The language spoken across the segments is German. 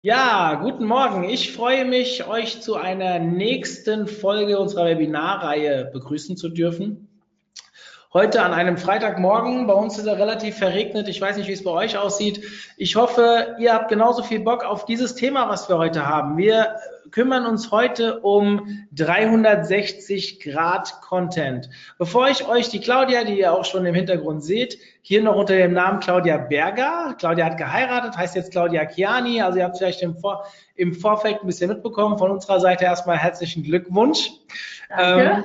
Ja, guten Morgen. Ich freue mich, euch zu einer nächsten Folge unserer Webinarreihe begrüßen zu dürfen. Heute an einem Freitagmorgen. Bei uns ist er relativ verregnet. Ich weiß nicht, wie es bei euch aussieht. Ich hoffe, ihr habt genauso viel Bock auf dieses Thema, was wir heute haben. Wir kümmern uns heute um 360 Grad Content. Bevor ich euch die Claudia, die ihr auch schon im Hintergrund seht, hier noch unter dem Namen Claudia Berger. Claudia hat geheiratet, heißt jetzt Claudia Chiani. Also ihr habt vielleicht im, Vor im Vorfeld ein bisschen mitbekommen. Von unserer Seite erstmal herzlichen Glückwunsch. Danke. Ähm,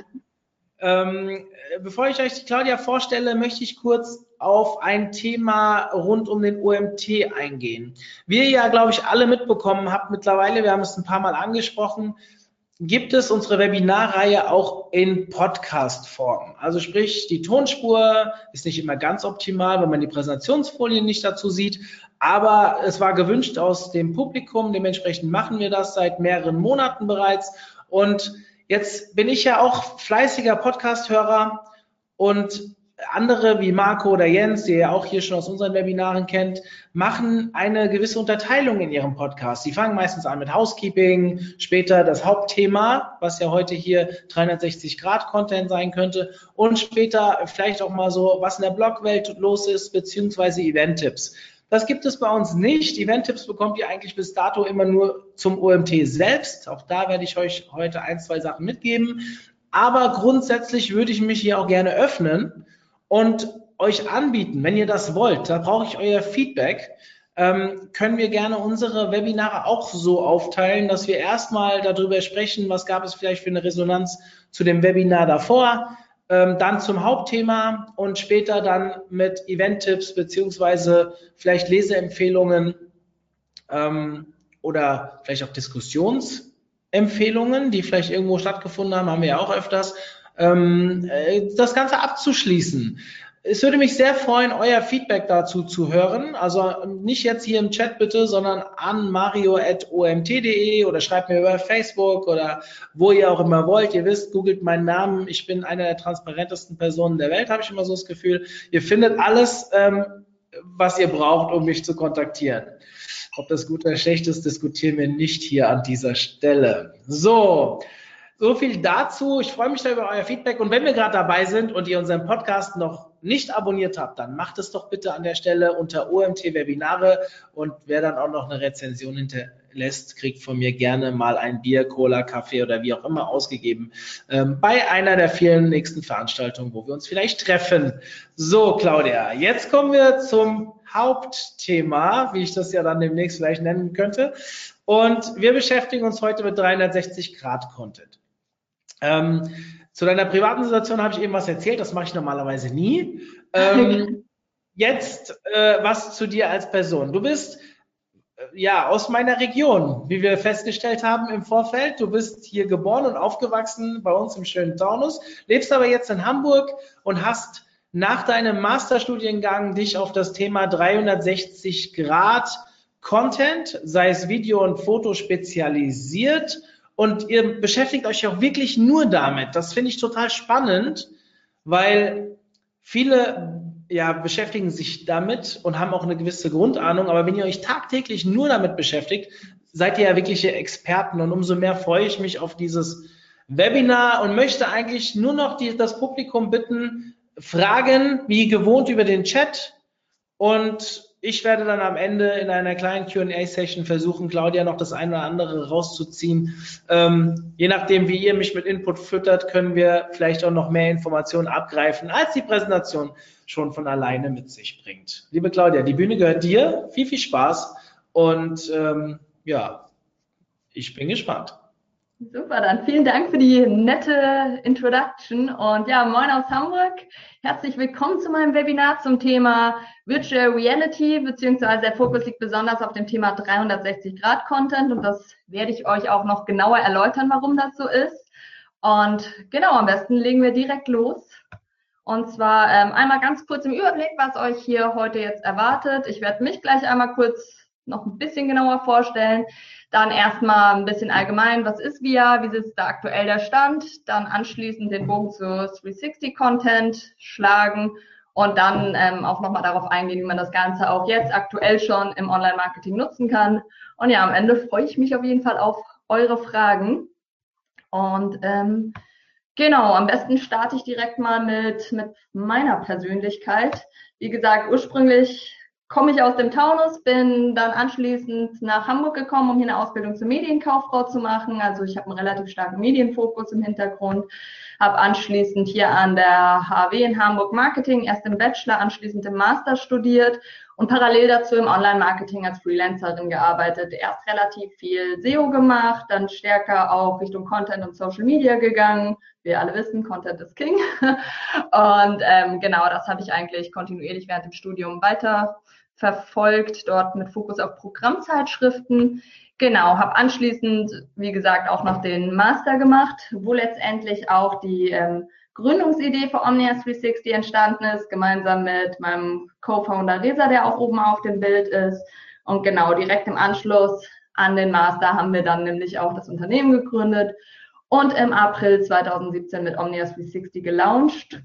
ähm, bevor ich euch die Claudia vorstelle, möchte ich kurz auf ein Thema rund um den OMT eingehen. Wie ihr ja, glaube ich, alle mitbekommen habt mittlerweile, wir haben es ein paar Mal angesprochen, gibt es unsere Webinarreihe auch in Podcast-Form. Also sprich, die Tonspur ist nicht immer ganz optimal, wenn man die Präsentationsfolien nicht dazu sieht, aber es war gewünscht aus dem Publikum, dementsprechend machen wir das seit mehreren Monaten bereits und Jetzt bin ich ja auch fleißiger Podcast-Hörer und andere wie Marco oder Jens, die ihr auch hier schon aus unseren Webinaren kennt, machen eine gewisse Unterteilung in ihrem Podcast. Sie fangen meistens an mit Housekeeping, später das Hauptthema, was ja heute hier 360 Grad Content sein könnte und später vielleicht auch mal so, was in der Blogwelt los ist, beziehungsweise Event-Tipps. Das gibt es bei uns nicht. Event-Tipps bekommt ihr eigentlich bis dato immer nur zum OMT selbst. Auch da werde ich euch heute ein, zwei Sachen mitgeben. Aber grundsätzlich würde ich mich hier auch gerne öffnen und euch anbieten, wenn ihr das wollt. Da brauche ich euer Feedback. Ähm, können wir gerne unsere Webinare auch so aufteilen, dass wir erstmal darüber sprechen, was gab es vielleicht für eine Resonanz zu dem Webinar davor, ähm, dann zum Hauptthema und später dann mit Event-Tipps beziehungsweise vielleicht Leseempfehlungen ähm, oder vielleicht auch Diskussionsempfehlungen, die vielleicht irgendwo stattgefunden haben, haben wir ja auch öfters, ähm, äh, das Ganze abzuschließen. Es würde mich sehr freuen, euer Feedback dazu zu hören. Also nicht jetzt hier im Chat bitte, sondern an mario.omt.de oder schreibt mir über Facebook oder wo ihr auch immer wollt. Ihr wisst, googelt meinen Namen. Ich bin eine der transparentesten Personen der Welt, habe ich immer so das Gefühl. Ihr findet alles, ähm, was ihr braucht, um mich zu kontaktieren. Ob das gut oder schlecht ist, diskutieren wir nicht hier an dieser Stelle. So, so viel dazu. Ich freue mich da über euer Feedback. Und wenn wir gerade dabei sind und ihr unseren Podcast noch nicht abonniert habt, dann macht es doch bitte an der Stelle unter OMT Webinare. Und wer dann auch noch eine Rezension hinterlässt, kriegt von mir gerne mal ein Bier, Cola, Kaffee oder wie auch immer ausgegeben ähm, bei einer der vielen nächsten Veranstaltungen, wo wir uns vielleicht treffen. So, Claudia, jetzt kommen wir zum Hauptthema, wie ich das ja dann demnächst vielleicht nennen könnte. Und wir beschäftigen uns heute mit 360 Grad Content. Ähm, zu deiner privaten Situation habe ich eben was erzählt, das mache ich normalerweise nie. Ähm, jetzt äh, was zu dir als Person. Du bist äh, ja aus meiner Region, wie wir festgestellt haben im Vorfeld. Du bist hier geboren und aufgewachsen bei uns im schönen Taunus, lebst aber jetzt in Hamburg und hast nach deinem Masterstudiengang dich auf das Thema 360 Grad Content, sei es Video und Foto spezialisiert und ihr beschäftigt euch auch wirklich nur damit. Das finde ich total spannend, weil viele ja, beschäftigen sich damit und haben auch eine gewisse Grundahnung. Aber wenn ihr euch tagtäglich nur damit beschäftigt, seid ihr ja wirkliche Experten. Und umso mehr freue ich mich auf dieses Webinar und möchte eigentlich nur noch die, das Publikum bitten, Fragen wie gewohnt über den Chat und ich werde dann am Ende in einer kleinen QA-Session versuchen, Claudia noch das eine oder andere rauszuziehen. Ähm, je nachdem, wie ihr mich mit Input füttert, können wir vielleicht auch noch mehr Informationen abgreifen, als die Präsentation schon von alleine mit sich bringt. Liebe Claudia, die Bühne gehört dir. Viel, viel Spaß und ähm, ja, ich bin gespannt. Super, dann vielen Dank für die nette Introduction und ja, moin aus Hamburg. Herzlich willkommen zu meinem Webinar zum Thema Virtual Reality, beziehungsweise der Fokus liegt besonders auf dem Thema 360 Grad Content und das werde ich euch auch noch genauer erläutern, warum das so ist. Und genau, am besten legen wir direkt los. Und zwar ähm, einmal ganz kurz im Überblick, was euch hier heute jetzt erwartet. Ich werde mich gleich einmal kurz noch ein bisschen genauer vorstellen. Dann erstmal ein bisschen allgemein, was ist VR, wie ist da aktuell der Stand, dann anschließend den Bogen zu 360 Content schlagen und dann ähm, auch nochmal darauf eingehen, wie man das Ganze auch jetzt aktuell schon im Online-Marketing nutzen kann. Und ja, am Ende freue ich mich auf jeden Fall auf eure Fragen. Und ähm, genau, am besten starte ich direkt mal mit, mit meiner Persönlichkeit. Wie gesagt, ursprünglich komme ich aus dem Taunus, bin dann anschließend nach Hamburg gekommen, um hier eine Ausbildung zur Medienkauffrau zu machen. Also ich habe einen relativ starken Medienfokus im Hintergrund, habe anschließend hier an der HW in Hamburg Marketing erst im Bachelor, anschließend im Master studiert und parallel dazu im Online-Marketing als Freelancerin gearbeitet. Erst relativ viel SEO gemacht, dann stärker auch Richtung Content und Social Media gegangen. Wir alle wissen, Content ist King. Und ähm, genau das habe ich eigentlich kontinuierlich während dem Studium weiter verfolgt, dort mit Fokus auf Programmzeitschriften. Genau, habe anschließend, wie gesagt, auch noch den Master gemacht, wo letztendlich auch die ähm, Gründungsidee für Omnia 360 entstanden ist, gemeinsam mit meinem Co-Founder Reza, der auch oben auf dem Bild ist. Und genau, direkt im Anschluss an den Master haben wir dann nämlich auch das Unternehmen gegründet und im April 2017 mit Omnia 360 gelauncht.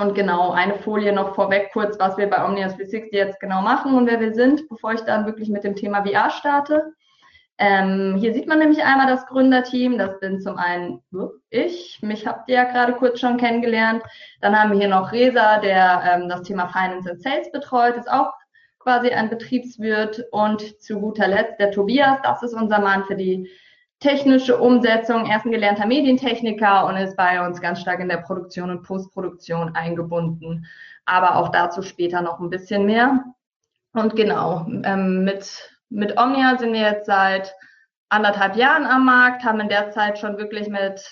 Und genau, eine Folie noch vorweg kurz, was wir bei Omnia 360 jetzt genau machen und wer wir sind, bevor ich dann wirklich mit dem Thema VR starte. Ähm, hier sieht man nämlich einmal das Gründerteam. Das bin zum einen ich. Mich habt ihr ja gerade kurz schon kennengelernt. Dann haben wir hier noch Resa, der ähm, das Thema Finance and Sales betreut, ist auch quasi ein Betriebswirt. Und zu guter Letzt der Tobias, das ist unser Mann für die technische Umsetzung. Er ist ein gelernter Medientechniker und ist bei uns ganz stark in der Produktion und Postproduktion eingebunden. Aber auch dazu später noch ein bisschen mehr. Und genau, ähm, mit, mit Omnia sind wir jetzt seit anderthalb Jahren am Markt, haben in der Zeit schon wirklich mit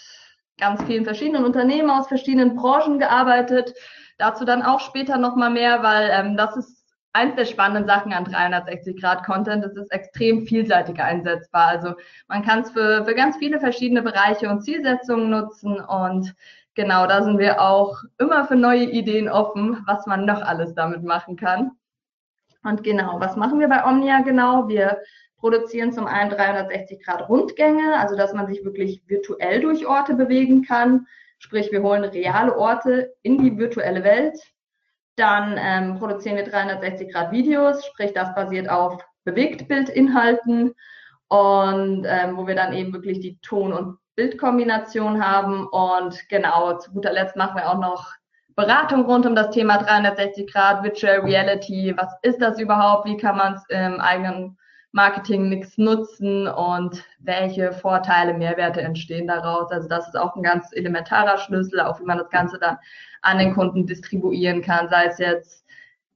ganz vielen verschiedenen Unternehmen aus verschiedenen Branchen gearbeitet. Dazu dann auch später nochmal mehr, weil ähm, das ist eins der spannenden Sachen an 360-Grad-Content. Es ist extrem vielseitig einsetzbar. Also man kann es für, für ganz viele verschiedene Bereiche und Zielsetzungen nutzen und genau, da sind wir auch immer für neue Ideen offen, was man noch alles damit machen kann. Und genau, was machen wir bei Omnia genau? Wir produzieren zum einen 360 Grad Rundgänge, also dass man sich wirklich virtuell durch Orte bewegen kann. Sprich, wir holen reale Orte in die virtuelle Welt. Dann ähm, produzieren wir 360 Grad Videos, sprich das basiert auf Bewegtbildinhalten und ähm, wo wir dann eben wirklich die Ton- und Bildkombination haben. Und genau, zu guter Letzt machen wir auch noch Beratung rund um das Thema 360 Grad Virtual Reality. Was ist das überhaupt? Wie kann man es im eigenen Marketingmix nutzen und welche Vorteile, Mehrwerte entstehen daraus? Also das ist auch ein ganz elementarer Schlüssel, auch wie man das Ganze dann an den Kunden distribuieren kann, sei es jetzt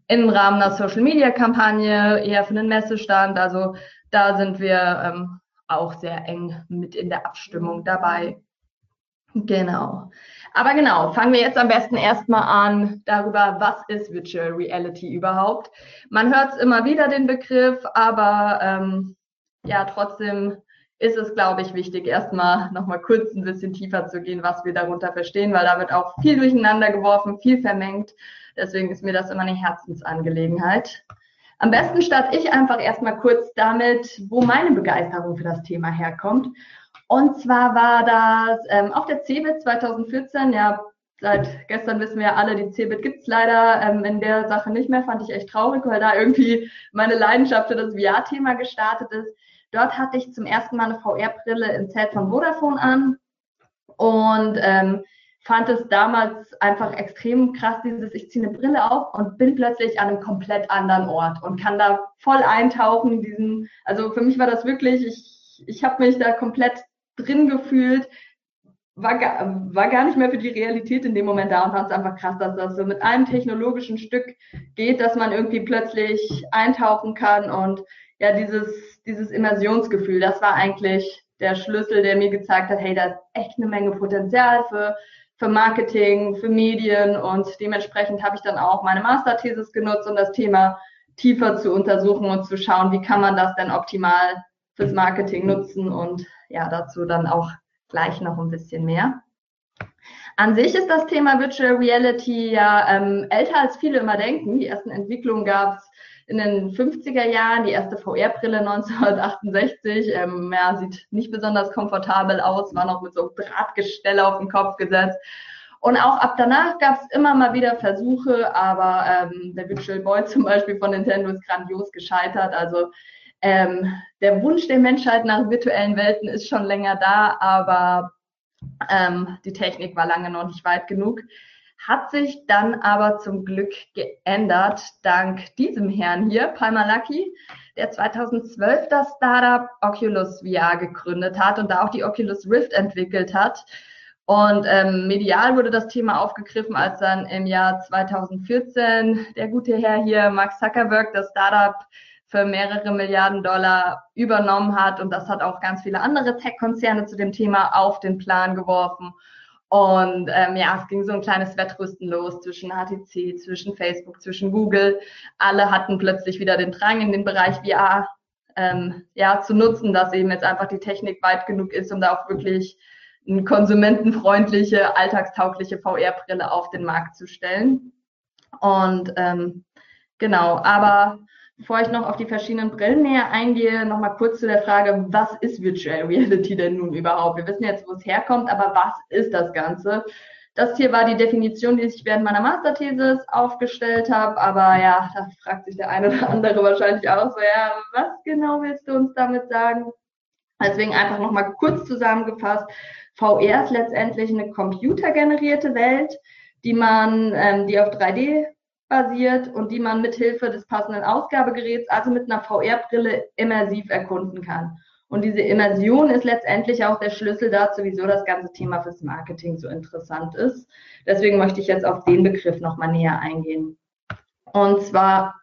im Rahmen einer Social Media Kampagne, eher für einen Messestand. Also da sind wir ähm, auch sehr eng mit in der Abstimmung dabei. Genau. Aber genau, fangen wir jetzt am besten erstmal an darüber, was ist Virtual Reality überhaupt. Man hört es immer wieder den Begriff, aber ähm, ja, trotzdem ist es, glaube ich, wichtig, erstmal nochmal kurz ein bisschen tiefer zu gehen, was wir darunter verstehen, weil damit auch viel durcheinander geworfen, viel vermengt. Deswegen ist mir das immer eine Herzensangelegenheit. Am besten starte ich einfach erstmal kurz damit, wo meine Begeisterung für das Thema herkommt. Und zwar war das ähm, auf der CeBIT 2014, ja, seit gestern wissen wir ja alle, die CeBIT gibt's leider ähm, in der Sache nicht mehr, fand ich echt traurig, weil da irgendwie meine Leidenschaft für das VR-Thema gestartet ist. Dort hatte ich zum ersten Mal eine VR-Brille im Zelt von Vodafone an und ähm, fand es damals einfach extrem krass, dieses, ich ziehe eine Brille auf und bin plötzlich an einem komplett anderen Ort und kann da voll eintauchen in diesen, also für mich war das wirklich, ich, ich habe mich da komplett drin gefühlt, war gar, war gar nicht mehr für die Realität in dem Moment da und fand es einfach krass, dass das so mit einem technologischen Stück geht, dass man irgendwie plötzlich eintauchen kann und ja, dieses, dieses Immersionsgefühl, das war eigentlich der Schlüssel, der mir gezeigt hat, hey, da ist echt eine Menge Potenzial für, für Marketing, für Medien und dementsprechend habe ich dann auch meine Masterthesis genutzt, um das Thema tiefer zu untersuchen und zu schauen, wie kann man das denn optimal fürs Marketing nutzen und ja, dazu dann auch gleich noch ein bisschen mehr. An sich ist das Thema Virtual Reality ja ähm, älter als viele immer denken. Die ersten Entwicklungen gab es in den 50er Jahren, die erste VR-Brille 1968. Ähm, ja, sieht nicht besonders komfortabel aus, war noch mit so Drahtgestell auf den Kopf gesetzt. Und auch ab danach gab es immer mal wieder Versuche, aber ähm, der Virtual Boy zum Beispiel von Nintendo ist grandios gescheitert. Also ähm, der Wunsch der Menschheit nach virtuellen Welten ist schon länger da, aber ähm, die Technik war lange noch nicht weit genug. Hat sich dann aber zum Glück geändert, dank diesem Herrn hier, Palmer Lucky, der 2012 das Startup Oculus VR gegründet hat und da auch die Oculus Rift entwickelt hat. Und ähm, medial wurde das Thema aufgegriffen, als dann im Jahr 2014 der gute Herr hier, Mark Zuckerberg, das Startup für mehrere Milliarden Dollar übernommen hat. Und das hat auch ganz viele andere Tech-Konzerne zu dem Thema auf den Plan geworfen. Und ähm, ja, es ging so ein kleines Wettrüsten los zwischen HTC, zwischen Facebook, zwischen Google. Alle hatten plötzlich wieder den Drang in den Bereich VR ähm, ja, zu nutzen, dass eben jetzt einfach die Technik weit genug ist, um da auch wirklich eine konsumentenfreundliche, alltagstaugliche VR-Brille auf den Markt zu stellen. Und ähm, genau, aber Bevor ich noch auf die verschiedenen Brillen näher eingehe, nochmal kurz zu der Frage, was ist Virtual Reality denn nun überhaupt? Wir wissen jetzt, wo es herkommt, aber was ist das Ganze? Das hier war die Definition, die ich während meiner Masterthesis aufgestellt habe, aber ja, da fragt sich der eine oder andere wahrscheinlich auch so, ja, was genau willst du uns damit sagen? Deswegen einfach nochmal kurz zusammengefasst. VR ist letztendlich eine computergenerierte Welt, die man, ähm, die auf 3D basiert und die man mithilfe des passenden Ausgabegeräts, also mit einer VR-Brille, immersiv erkunden kann. Und diese Immersion ist letztendlich auch der Schlüssel dazu, wieso das ganze Thema fürs Marketing so interessant ist. Deswegen möchte ich jetzt auf den Begriff nochmal näher eingehen. Und zwar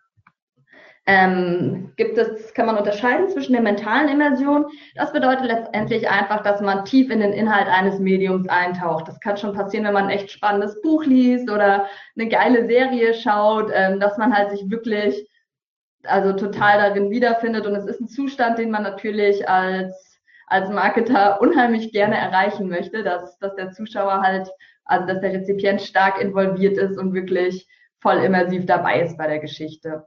ähm, gibt es, kann man unterscheiden zwischen der mentalen Immersion. Das bedeutet letztendlich einfach, dass man tief in den Inhalt eines Mediums eintaucht. Das kann schon passieren, wenn man ein echt spannendes Buch liest oder eine geile Serie schaut, ähm, dass man halt sich wirklich also total darin wiederfindet. Und es ist ein Zustand, den man natürlich als, als Marketer unheimlich gerne erreichen möchte, dass, dass der Zuschauer halt, also dass der Rezipient stark involviert ist und wirklich voll immersiv dabei ist bei der Geschichte.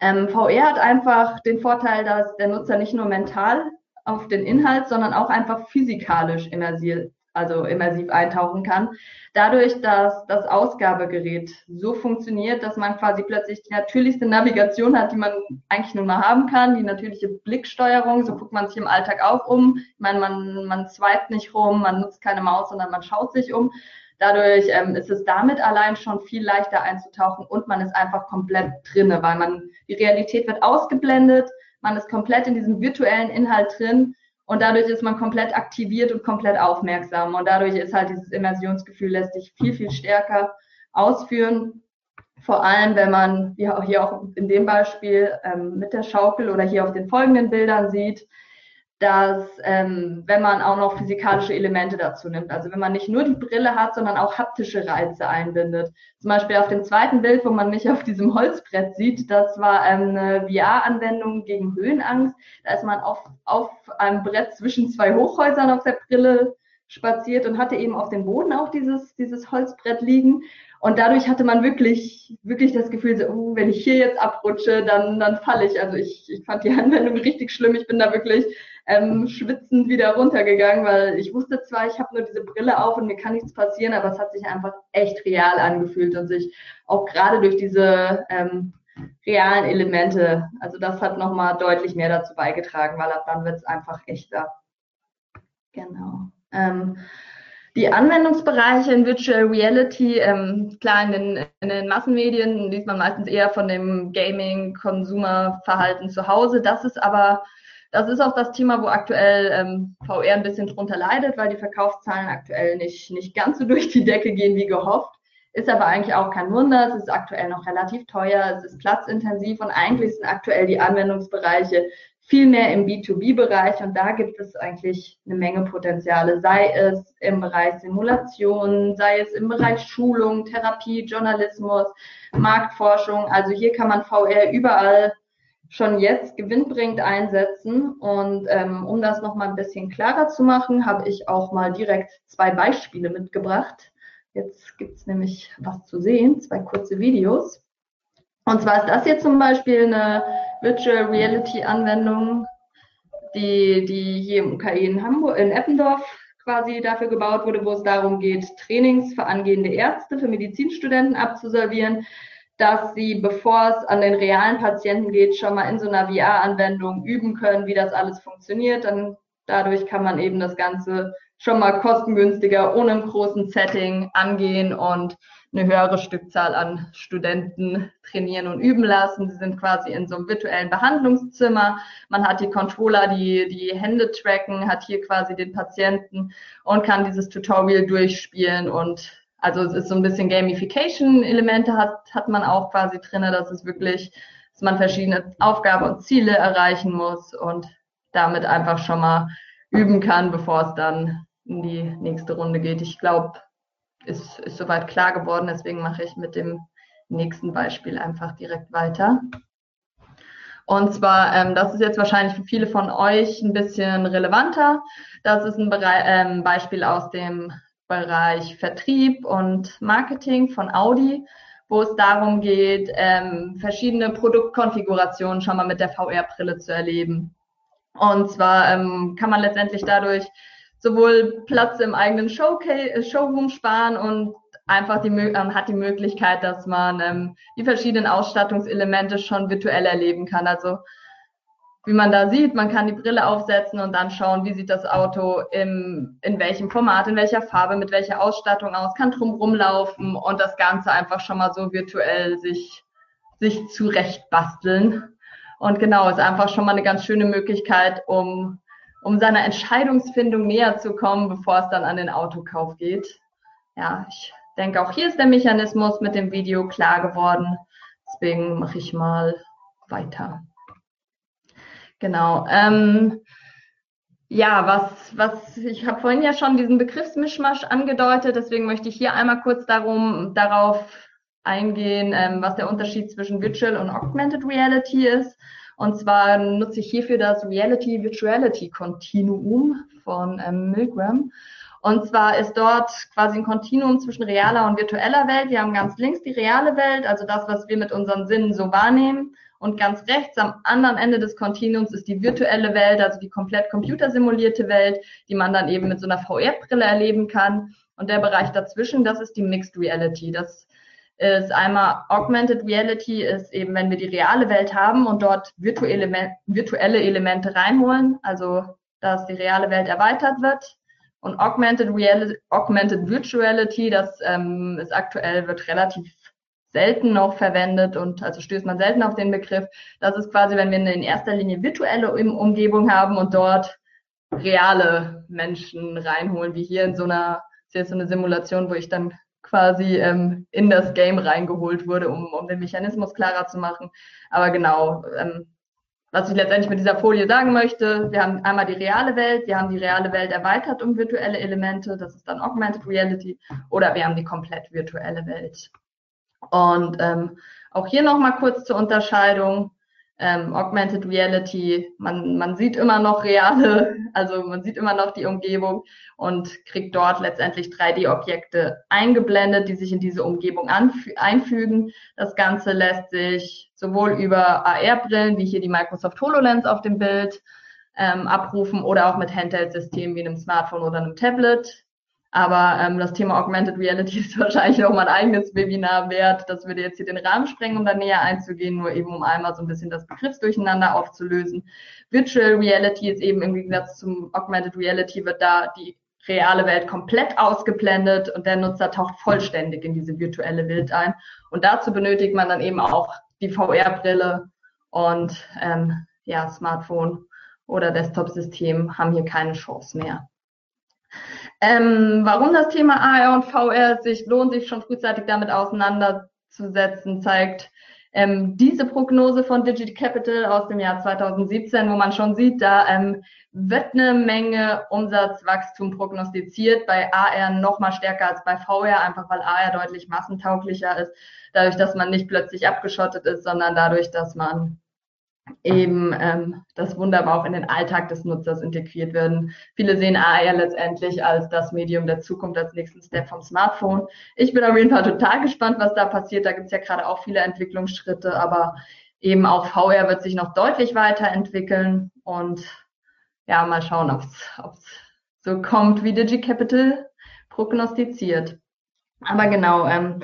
Ähm, VR hat einfach den Vorteil, dass der Nutzer nicht nur mental auf den Inhalt, sondern auch einfach physikalisch immersiv, also immersiv eintauchen kann. Dadurch, dass das Ausgabegerät so funktioniert, dass man quasi plötzlich die natürlichste Navigation hat, die man eigentlich nur mal haben kann, die natürliche Blicksteuerung, so guckt man sich im Alltag auch um. Ich meine, man, man swipet nicht rum, man nutzt keine Maus, sondern man schaut sich um. Dadurch ähm, ist es damit allein schon viel leichter einzutauchen und man ist einfach komplett drinne, weil man die Realität wird ausgeblendet, man ist komplett in diesem virtuellen Inhalt drin und dadurch ist man komplett aktiviert und komplett aufmerksam und dadurch ist halt dieses Immersionsgefühl lässt sich viel viel stärker ausführen. Vor allem, wenn man, wie auch hier auch in dem Beispiel ähm, mit der Schaukel oder hier auf den folgenden Bildern sieht, dass ähm, wenn man auch noch physikalische Elemente dazu nimmt, also wenn man nicht nur die Brille hat, sondern auch haptische Reize einbindet. Zum Beispiel auf dem zweiten Bild, wo man mich auf diesem Holzbrett sieht, das war ähm, eine VR-Anwendung gegen Höhenangst. Da ist man auf, auf einem Brett zwischen zwei Hochhäusern auf der Brille spaziert und hatte eben auf dem Boden auch dieses, dieses Holzbrett liegen. Und dadurch hatte man wirklich, wirklich das Gefühl, so, oh, wenn ich hier jetzt abrutsche, dann, dann falle ich. Also ich, ich fand die Anwendung richtig schlimm. Ich bin da wirklich ähm, schwitzend wieder runtergegangen, weil ich wusste zwar, ich habe nur diese Brille auf und mir kann nichts passieren, aber es hat sich einfach echt real angefühlt und sich auch gerade durch diese ähm, realen Elemente, also das hat nochmal deutlich mehr dazu beigetragen, weil ab dann wird es einfach echter. Genau. Ähm, die Anwendungsbereiche in Virtual Reality, ähm, klar, in den, in den Massenmedien liest man meistens eher von dem Gaming-Konsumerverhalten zu Hause. Das ist aber das ist auch das Thema, wo aktuell ähm, VR ein bisschen drunter leidet, weil die Verkaufszahlen aktuell nicht, nicht ganz so durch die Decke gehen wie gehofft. Ist aber eigentlich auch kein Wunder. Es ist aktuell noch relativ teuer, es ist platzintensiv und eigentlich sind aktuell die Anwendungsbereiche viel mehr im B2B-Bereich und da gibt es eigentlich eine Menge Potenziale, sei es im Bereich Simulation, sei es im Bereich Schulung, Therapie, Journalismus, Marktforschung. Also hier kann man VR überall schon jetzt gewinnbringend einsetzen. Und ähm, um das nochmal ein bisschen klarer zu machen, habe ich auch mal direkt zwei Beispiele mitgebracht. Jetzt gibt's nämlich was zu sehen, zwei kurze Videos. Und zwar ist das hier zum Beispiel eine Virtual Reality Anwendung, die, die hier im UKE in Hamburg, in Eppendorf quasi dafür gebaut wurde, wo es darum geht, Trainings für angehende Ärzte, für Medizinstudenten abzusolvieren, dass sie, bevor es an den realen Patienten geht, schon mal in so einer VR-Anwendung üben können, wie das alles funktioniert. Dann dadurch kann man eben das Ganze schon mal kostengünstiger, ohne einem großen Setting angehen und eine höhere Stückzahl an Studenten trainieren und üben lassen. Sie sind quasi in so einem virtuellen Behandlungszimmer. Man hat die Controller, die die Hände tracken, hat hier quasi den Patienten und kann dieses Tutorial durchspielen und also es ist so ein bisschen Gamification-Elemente hat, hat man auch quasi drinne, dass es wirklich, dass man verschiedene Aufgaben und Ziele erreichen muss und damit einfach schon mal üben kann, bevor es dann in die nächste Runde geht. Ich glaube, ist, ist soweit klar geworden. Deswegen mache ich mit dem nächsten Beispiel einfach direkt weiter. Und zwar, ähm, das ist jetzt wahrscheinlich für viele von euch ein bisschen relevanter. Das ist ein Bere ähm, Beispiel aus dem Bereich Vertrieb und Marketing von Audi, wo es darum geht, ähm, verschiedene Produktkonfigurationen schon mal mit der VR-Brille zu erleben. Und zwar ähm, kann man letztendlich dadurch sowohl Platz im eigenen Showcase, äh, Showroom sparen und einfach die, ähm, hat die Möglichkeit, dass man ähm, die verschiedenen Ausstattungselemente schon virtuell erleben kann. Also wie man da sieht, man kann die Brille aufsetzen und dann schauen, wie sieht das Auto im, in welchem Format, in welcher Farbe, mit welcher Ausstattung aus, kann drum rumlaufen und das Ganze einfach schon mal so virtuell sich, sich zurecht basteln. Und genau, ist einfach schon mal eine ganz schöne Möglichkeit, um um seiner Entscheidungsfindung näher zu kommen, bevor es dann an den Autokauf geht. Ja, ich denke, auch hier ist der Mechanismus mit dem Video klar geworden. Deswegen mache ich mal weiter. Genau. Ähm, ja, was, was, ich habe vorhin ja schon diesen Begriffsmischmasch angedeutet, deswegen möchte ich hier einmal kurz darum, darauf eingehen, ähm, was der Unterschied zwischen Virtual und Augmented Reality ist. Und zwar nutze ich hierfür das Reality Virtuality Continuum von ähm, Milgram. Und zwar ist dort quasi ein Kontinuum zwischen realer und virtueller Welt. Wir haben ganz links die reale Welt, also das, was wir mit unseren Sinnen so wahrnehmen. Und ganz rechts am anderen Ende des Kontinuums ist die virtuelle Welt, also die komplett computersimulierte Welt, die man dann eben mit so einer VR-Brille erleben kann. Und der Bereich dazwischen, das ist die Mixed Reality. Das ist einmal Augmented Reality, ist eben, wenn wir die reale Welt haben und dort virtuelle, virtuelle Elemente reinholen, also dass die reale Welt erweitert wird. Und Augmented, Reality, Augmented Virtuality, das ähm, ist aktuell, wird relativ selten noch verwendet und also stößt man selten auf den Begriff. Das ist quasi, wenn wir in erster Linie virtuelle Umgebung haben und dort reale Menschen reinholen, wie hier in so einer, ist jetzt so eine Simulation, wo ich dann quasi ähm, in das Game reingeholt wurde, um, um den Mechanismus klarer zu machen. Aber genau, ähm, was ich letztendlich mit dieser Folie sagen möchte, wir haben einmal die reale Welt, wir haben die reale Welt erweitert um virtuelle Elemente, das ist dann Augmented Reality, oder wir haben die komplett virtuelle Welt. Und ähm, auch hier nochmal kurz zur Unterscheidung ähm, Augmented Reality, man, man sieht immer noch reale, also man sieht immer noch die Umgebung und kriegt dort letztendlich 3D-Objekte eingeblendet, die sich in diese Umgebung einfügen. Das Ganze lässt sich sowohl über AR-Brillen, wie hier die Microsoft HoloLens auf dem Bild, ähm, abrufen oder auch mit Handheld-Systemen wie einem Smartphone oder einem Tablet. Aber ähm, das Thema Augmented Reality ist wahrscheinlich auch mein eigenes Webinar wert. Das würde jetzt hier den Rahmen sprengen, um da näher einzugehen, nur eben um einmal so ein bisschen das Begriffsdurcheinander aufzulösen. Virtual Reality ist eben im Gegensatz zum Augmented Reality wird da die reale Welt komplett ausgeblendet und der Nutzer taucht vollständig in diese virtuelle Welt ein. Und dazu benötigt man dann eben auch die VR-Brille und ähm, ja, Smartphone oder Desktop-System haben hier keine Chance mehr. Ähm, warum das Thema AR und VR sich lohnt, sich schon frühzeitig damit auseinanderzusetzen, zeigt ähm, diese Prognose von Digit Capital aus dem Jahr 2017, wo man schon sieht, da ähm, wird eine Menge Umsatzwachstum prognostiziert, bei AR noch mal stärker als bei VR, einfach weil AR deutlich massentauglicher ist, dadurch, dass man nicht plötzlich abgeschottet ist, sondern dadurch, dass man eben ähm, das wunderbar auch in den Alltag des Nutzers integriert werden. Viele sehen AR letztendlich als das Medium der Zukunft, als nächsten Step vom Smartphone. Ich bin auf jeden Fall total gespannt, was da passiert. Da gibt es ja gerade auch viele Entwicklungsschritte, aber eben auch VR wird sich noch deutlich weiterentwickeln und ja, mal schauen, ob es so kommt, wie DigiCapital prognostiziert. Aber genau, ähm,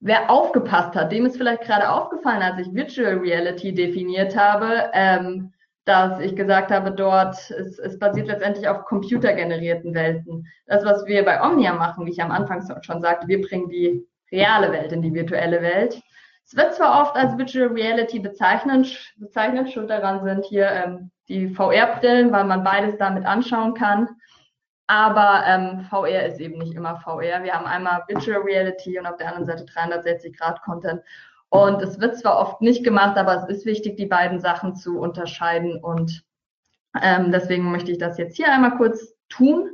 wer aufgepasst hat, dem ist vielleicht gerade aufgefallen, als ich Virtual Reality definiert habe, ähm, dass ich gesagt habe, dort, es, es basiert letztendlich auf computergenerierten Welten. Das, was wir bei Omnia machen, wie ich am Anfang schon sagte, wir bringen die reale Welt in die virtuelle Welt. Es wird zwar oft als Virtual Reality bezeichnet, bezeichnet schuld daran sind hier ähm, die VR-Brillen, weil man beides damit anschauen kann. Aber ähm, VR ist eben nicht immer VR. Wir haben einmal Virtual Reality und auf der anderen Seite 360 Grad Content. Und es wird zwar oft nicht gemacht, aber es ist wichtig, die beiden Sachen zu unterscheiden. Und ähm, deswegen möchte ich das jetzt hier einmal kurz tun.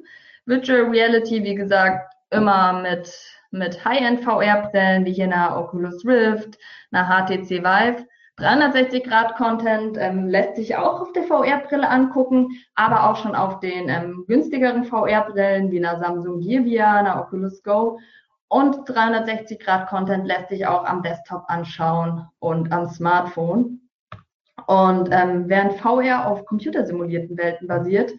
Virtual Reality, wie gesagt, immer mit, mit High-End VR-Brillen, wie hier einer Oculus Rift, einer HTC Vive. 360-Grad-Content ähm, lässt sich auch auf der VR-Brille angucken, aber auch schon auf den ähm, günstigeren VR-Brillen wie einer Samsung Gear VR, einer Oculus Go. Und 360-Grad-Content lässt sich auch am Desktop anschauen und am Smartphone. Und ähm, während VR auf computersimulierten Welten basiert,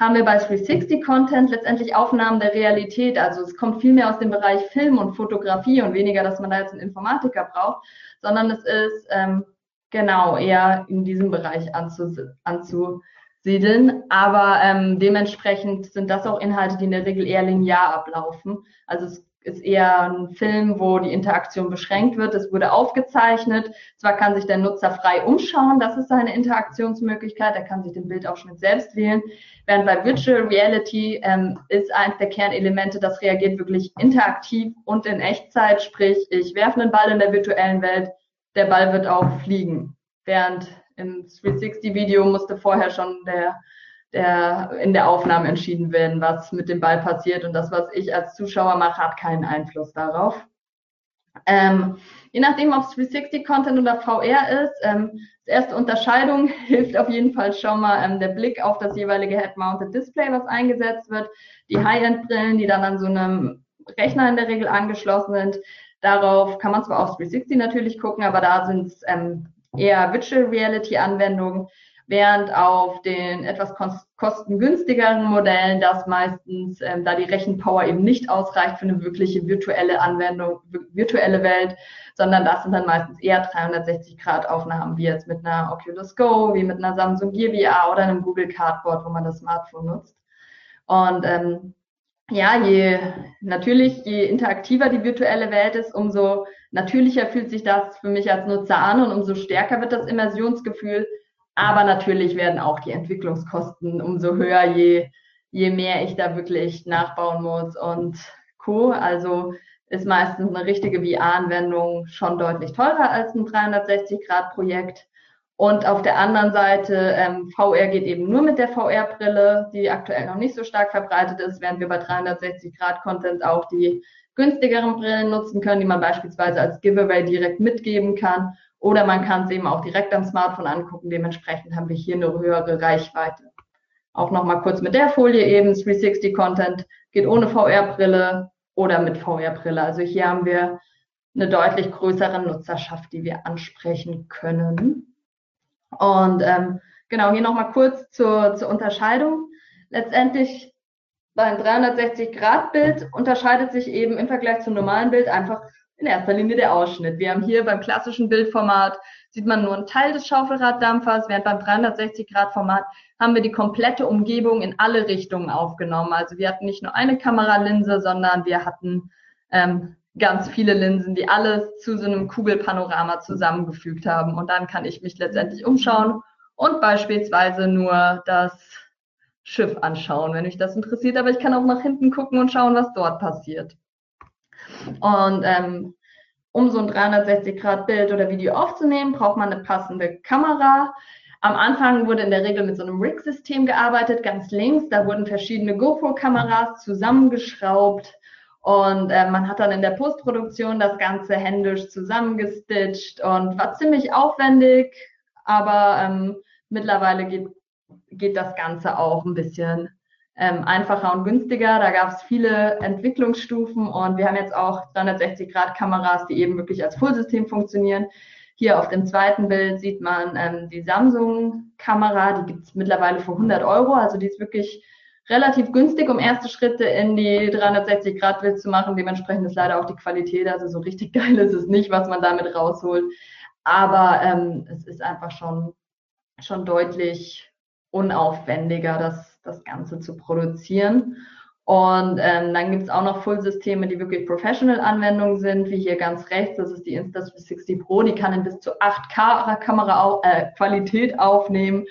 haben wir bei 360-Content letztendlich Aufnahmen der Realität. Also es kommt viel mehr aus dem Bereich Film und Fotografie und weniger, dass man da jetzt einen Informatiker braucht, sondern es ist ähm, genau eher in diesem Bereich anzusiedeln. Aber ähm, dementsprechend sind das auch Inhalte, die in der Regel eher linear ablaufen. Also es ist eher ein Film, wo die Interaktion beschränkt wird. Es wurde aufgezeichnet. Zwar kann sich der Nutzer frei umschauen, das ist seine Interaktionsmöglichkeit. Er kann sich den Bildausschnitt selbst wählen. Während bei Virtual Reality ähm, ist eins der Kernelemente, das reagiert wirklich interaktiv und in Echtzeit. Sprich, ich werfe einen Ball in der virtuellen Welt, der Ball wird auch fliegen. Während im 360-Video musste vorher schon der, der, in der Aufnahme entschieden werden, was mit dem Ball passiert. Und das, was ich als Zuschauer mache, hat keinen Einfluss darauf. Ähm, je nachdem, ob es 360-Content oder VR ist, ähm, erste Unterscheidung hilft auf jeden Fall schon mal ähm, der Blick auf das jeweilige Head-Mounted Display, was eingesetzt wird. Die High-End-Brillen, die dann an so einem Rechner in der Regel angeschlossen sind, Darauf kann man zwar auf 360 natürlich gucken, aber da sind es ähm, eher Virtual Reality Anwendungen, während auf den etwas kostengünstigeren Modellen das meistens, ähm, da die Rechenpower eben nicht ausreicht für eine wirkliche virtuelle Anwendung, virtuelle Welt, sondern das sind dann meistens eher 360 Grad Aufnahmen, wie jetzt mit einer Oculus Go, wie mit einer Samsung Gear VR oder einem Google Cardboard, wo man das Smartphone nutzt. Und ähm, ja, je natürlich, je interaktiver die virtuelle Welt ist, umso natürlicher fühlt sich das für mich als Nutzer an und umso stärker wird das Immersionsgefühl. Aber natürlich werden auch die Entwicklungskosten umso höher, je, je mehr ich da wirklich nachbauen muss und Co. Also ist meistens eine richtige VR-Anwendung schon deutlich teurer als ein 360-Grad-Projekt. Und auf der anderen Seite, ähm, VR geht eben nur mit der VR-Brille, die aktuell noch nicht so stark verbreitet ist, während wir bei 360-Grad-Content auch die günstigeren Brillen nutzen können, die man beispielsweise als Giveaway direkt mitgeben kann. Oder man kann es eben auch direkt am Smartphone angucken. Dementsprechend haben wir hier eine höhere Reichweite. Auch nochmal kurz mit der Folie eben, 360-Content geht ohne VR-Brille oder mit VR-Brille. Also hier haben wir eine deutlich größere Nutzerschaft, die wir ansprechen können. Und ähm, genau, hier nochmal kurz zur, zur Unterscheidung. Letztendlich beim 360-Grad-Bild unterscheidet sich eben im Vergleich zum normalen Bild einfach in erster Linie der Ausschnitt. Wir haben hier beim klassischen Bildformat sieht man nur einen Teil des Schaufelraddampfers, während beim 360-Grad-Format haben wir die komplette Umgebung in alle Richtungen aufgenommen. Also wir hatten nicht nur eine Kameralinse, sondern wir hatten ähm, ganz viele Linsen, die alles zu so einem Kugelpanorama zusammengefügt haben. Und dann kann ich mich letztendlich umschauen und beispielsweise nur das Schiff anschauen, wenn mich das interessiert. Aber ich kann auch nach hinten gucken und schauen, was dort passiert. Und ähm, um so ein 360-Grad-Bild oder Video aufzunehmen, braucht man eine passende Kamera. Am Anfang wurde in der Regel mit so einem Rig-System gearbeitet, ganz links. Da wurden verschiedene GoPro-Kameras zusammengeschraubt und äh, man hat dann in der Postproduktion das Ganze händisch zusammengestitcht und war ziemlich aufwendig, aber ähm, mittlerweile geht, geht das Ganze auch ein bisschen ähm, einfacher und günstiger. Da gab es viele Entwicklungsstufen und wir haben jetzt auch 360-Grad-Kameras, die eben wirklich als Fullsystem funktionieren. Hier auf dem zweiten Bild sieht man ähm, die Samsung-Kamera, die gibt es mittlerweile für 100 Euro, also die ist wirklich relativ günstig, um erste Schritte in die 360-Grad-Bild zu machen. Dementsprechend ist leider auch die Qualität, also so richtig geil ist es nicht, was man damit rausholt. Aber ähm, es ist einfach schon, schon deutlich unaufwendiger, das, das Ganze zu produzieren. Und ähm, dann gibt es auch noch Full-Systeme, die wirklich Professional-Anwendungen sind, wie hier ganz rechts, das ist die Insta360 Pro, die kann in bis zu 8K-Kamera äh, aufnehmen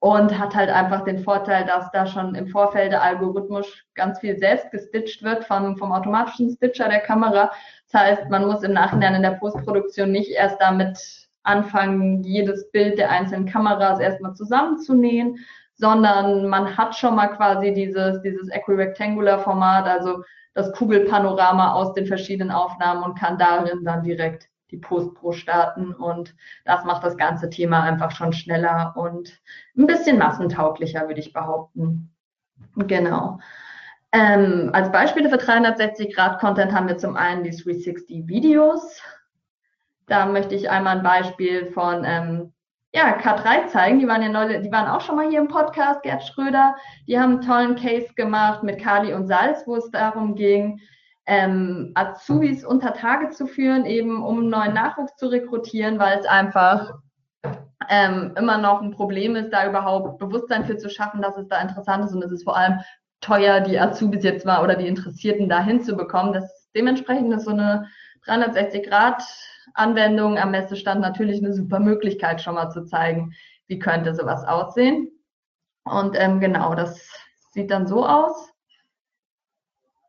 und hat halt einfach den Vorteil, dass da schon im Vorfeld der Algorithmus ganz viel selbst gestitcht wird vom, vom automatischen Stitcher der Kamera. Das heißt, man muss im Nachhinein in der Postproduktion nicht erst damit anfangen, jedes Bild der einzelnen Kameras erstmal zusammenzunähen, sondern man hat schon mal quasi dieses, dieses Equirectangular Format, also das Kugelpanorama aus den verschiedenen Aufnahmen und kann darin dann direkt die Postpro starten und das macht das ganze Thema einfach schon schneller und ein bisschen massentauglicher, würde ich behaupten. Genau. Ähm, als Beispiele für 360 Grad Content haben wir zum einen die 360 Videos. Da möchte ich einmal ein Beispiel von ähm, ja, K3 zeigen. Die waren ja neu, die waren auch schon mal hier im Podcast, Gerd Schröder. Die haben einen tollen Case gemacht mit Kali und Salz, wo es darum ging, ähm, Azubis unter Tage zu führen, eben um neuen Nachwuchs zu rekrutieren, weil es einfach ähm, immer noch ein Problem ist, da überhaupt Bewusstsein für zu schaffen, dass es da interessant ist und es ist vor allem teuer, die Azubis jetzt mal oder die Interessierten da hinzubekommen. Das dementsprechend ist so eine 360-Grad-Anwendung am Messestand natürlich eine super Möglichkeit, schon mal zu zeigen, wie könnte sowas aussehen. Und ähm, genau, das sieht dann so aus.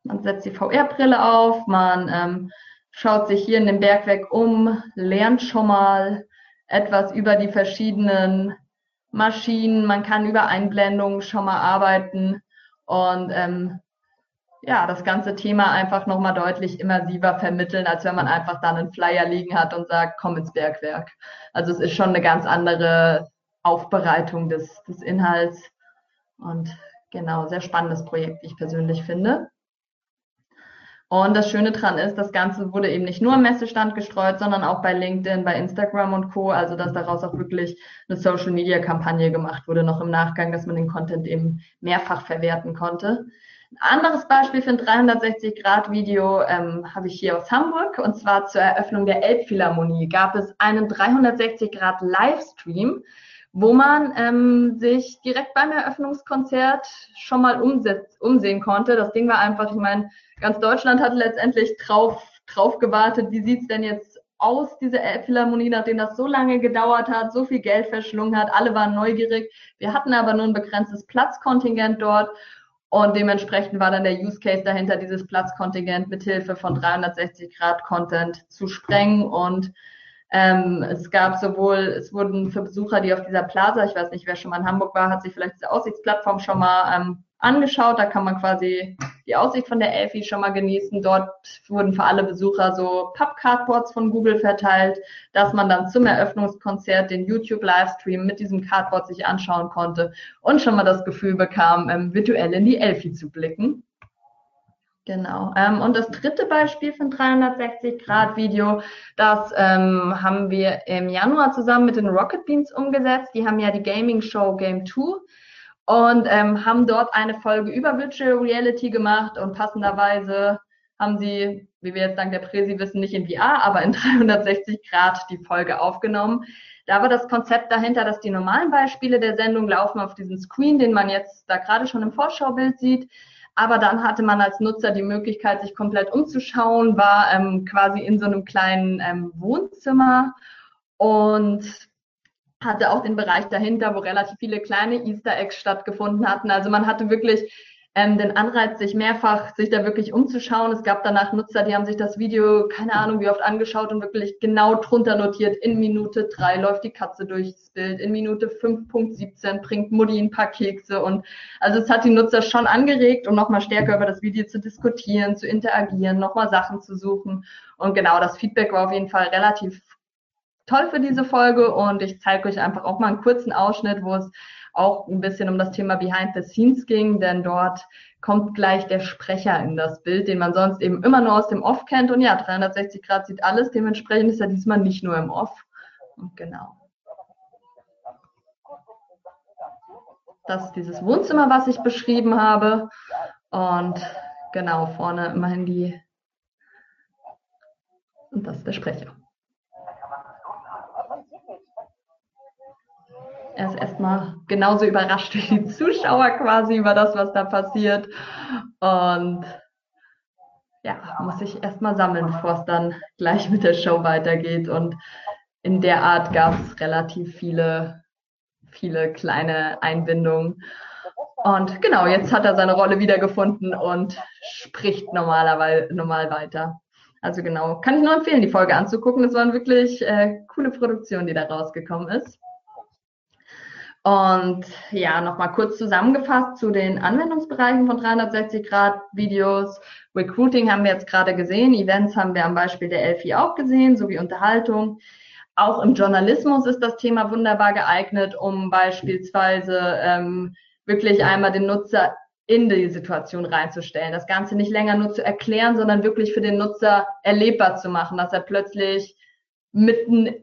Man setzt die VR-Brille auf, man ähm, schaut sich hier in dem Bergwerk um, lernt schon mal etwas über die verschiedenen Maschinen, man kann über Einblendungen schon mal arbeiten und ähm, ja, das ganze Thema einfach nochmal deutlich immersiver vermitteln, als wenn man einfach dann einen Flyer liegen hat und sagt, komm ins Bergwerk. Also es ist schon eine ganz andere Aufbereitung des, des Inhalts und genau, sehr spannendes Projekt, wie ich persönlich finde. Und das Schöne dran ist, das Ganze wurde eben nicht nur am Messestand gestreut, sondern auch bei LinkedIn, bei Instagram und Co. Also, dass daraus auch wirklich eine Social Media Kampagne gemacht wurde, noch im Nachgang, dass man den Content eben mehrfach verwerten konnte. Ein anderes Beispiel für ein 360-Grad-Video ähm, habe ich hier aus Hamburg. Und zwar zur Eröffnung der Elbphilharmonie gab es einen 360-Grad-Livestream, wo man ähm, sich direkt beim Eröffnungskonzert schon mal umsehen konnte. Das Ding war einfach, ich meine, ganz Deutschland hat letztendlich drauf, drauf gewartet, wie sieht's denn jetzt aus, diese Philharmonie, nachdem das so lange gedauert hat, so viel Geld verschlungen hat, alle waren neugierig. Wir hatten aber nur ein begrenztes Platzkontingent dort und dementsprechend war dann der Use Case dahinter, dieses Platzkontingent mithilfe von 360 Grad Content zu sprengen und ähm, es gab sowohl, es wurden für Besucher, die auf dieser Plaza, ich weiß nicht, wer schon mal in Hamburg war, hat sich vielleicht diese Aussichtsplattform schon mal ähm, angeschaut. Da kann man quasi die Aussicht von der Elfi schon mal genießen. Dort wurden für alle Besucher so Papp-Cardboards von Google verteilt, dass man dann zum Eröffnungskonzert den YouTube-Livestream mit diesem Cardboard sich anschauen konnte und schon mal das Gefühl bekam, ähm, virtuell in die Elfi zu blicken. Genau. Ähm, und das dritte Beispiel ein 360-Grad-Video, das ähm, haben wir im Januar zusammen mit den Rocket Beans umgesetzt. Die haben ja die Gaming-Show Game 2 und ähm, haben dort eine Folge über Virtual Reality gemacht und passenderweise haben sie, wie wir jetzt dank der Präsi wissen, nicht in VR, aber in 360 Grad die Folge aufgenommen. Da war das Konzept dahinter, dass die normalen Beispiele der Sendung laufen auf diesem Screen, den man jetzt da gerade schon im Vorschaubild sieht. Aber dann hatte man als Nutzer die Möglichkeit, sich komplett umzuschauen, war ähm, quasi in so einem kleinen ähm, Wohnzimmer und hatte auch den Bereich dahinter, wo relativ viele kleine Easter Eggs stattgefunden hatten. Also man hatte wirklich ähm, den Anreiz, sich mehrfach, sich da wirklich umzuschauen. Es gab danach Nutzer, die haben sich das Video, keine Ahnung wie oft angeschaut und wirklich genau drunter notiert, in Minute drei läuft die Katze durchs Bild, in Minute 5.17 bringt Mutti ein paar Kekse und also es hat die Nutzer schon angeregt, um nochmal stärker über das Video zu diskutieren, zu interagieren, nochmal Sachen zu suchen und genau, das Feedback war auf jeden Fall relativ toll für diese Folge und ich zeige euch einfach auch mal einen kurzen Ausschnitt, wo es auch ein bisschen um das Thema Behind the Scenes ging, denn dort kommt gleich der Sprecher in das Bild, den man sonst eben immer nur aus dem Off kennt. Und ja, 360 Grad sieht alles, dementsprechend ist er diesmal nicht nur im Off. Und genau. Das ist dieses Wohnzimmer, was ich beschrieben habe. Und genau, vorne immerhin die. Und das ist der Sprecher. Er ist erstmal genauso überrascht wie die Zuschauer quasi über das, was da passiert. Und ja, muss ich erstmal sammeln, bevor es dann gleich mit der Show weitergeht. Und in der Art gab es relativ viele, viele kleine Einbindungen. Und genau, jetzt hat er seine Rolle wiedergefunden und spricht normalerweise normal weiter. Also genau, kann ich nur empfehlen, die Folge anzugucken. Es war eine wirklich äh, coole Produktion, die da rausgekommen ist. Und ja, nochmal kurz zusammengefasst zu den Anwendungsbereichen von 360 Grad Videos. Recruiting haben wir jetzt gerade gesehen, Events haben wir am Beispiel der Elfi auch gesehen, sowie Unterhaltung. Auch im Journalismus ist das Thema wunderbar geeignet, um beispielsweise ähm, wirklich einmal den Nutzer in die Situation reinzustellen. Das Ganze nicht länger nur zu erklären, sondern wirklich für den Nutzer erlebbar zu machen, dass er plötzlich mitten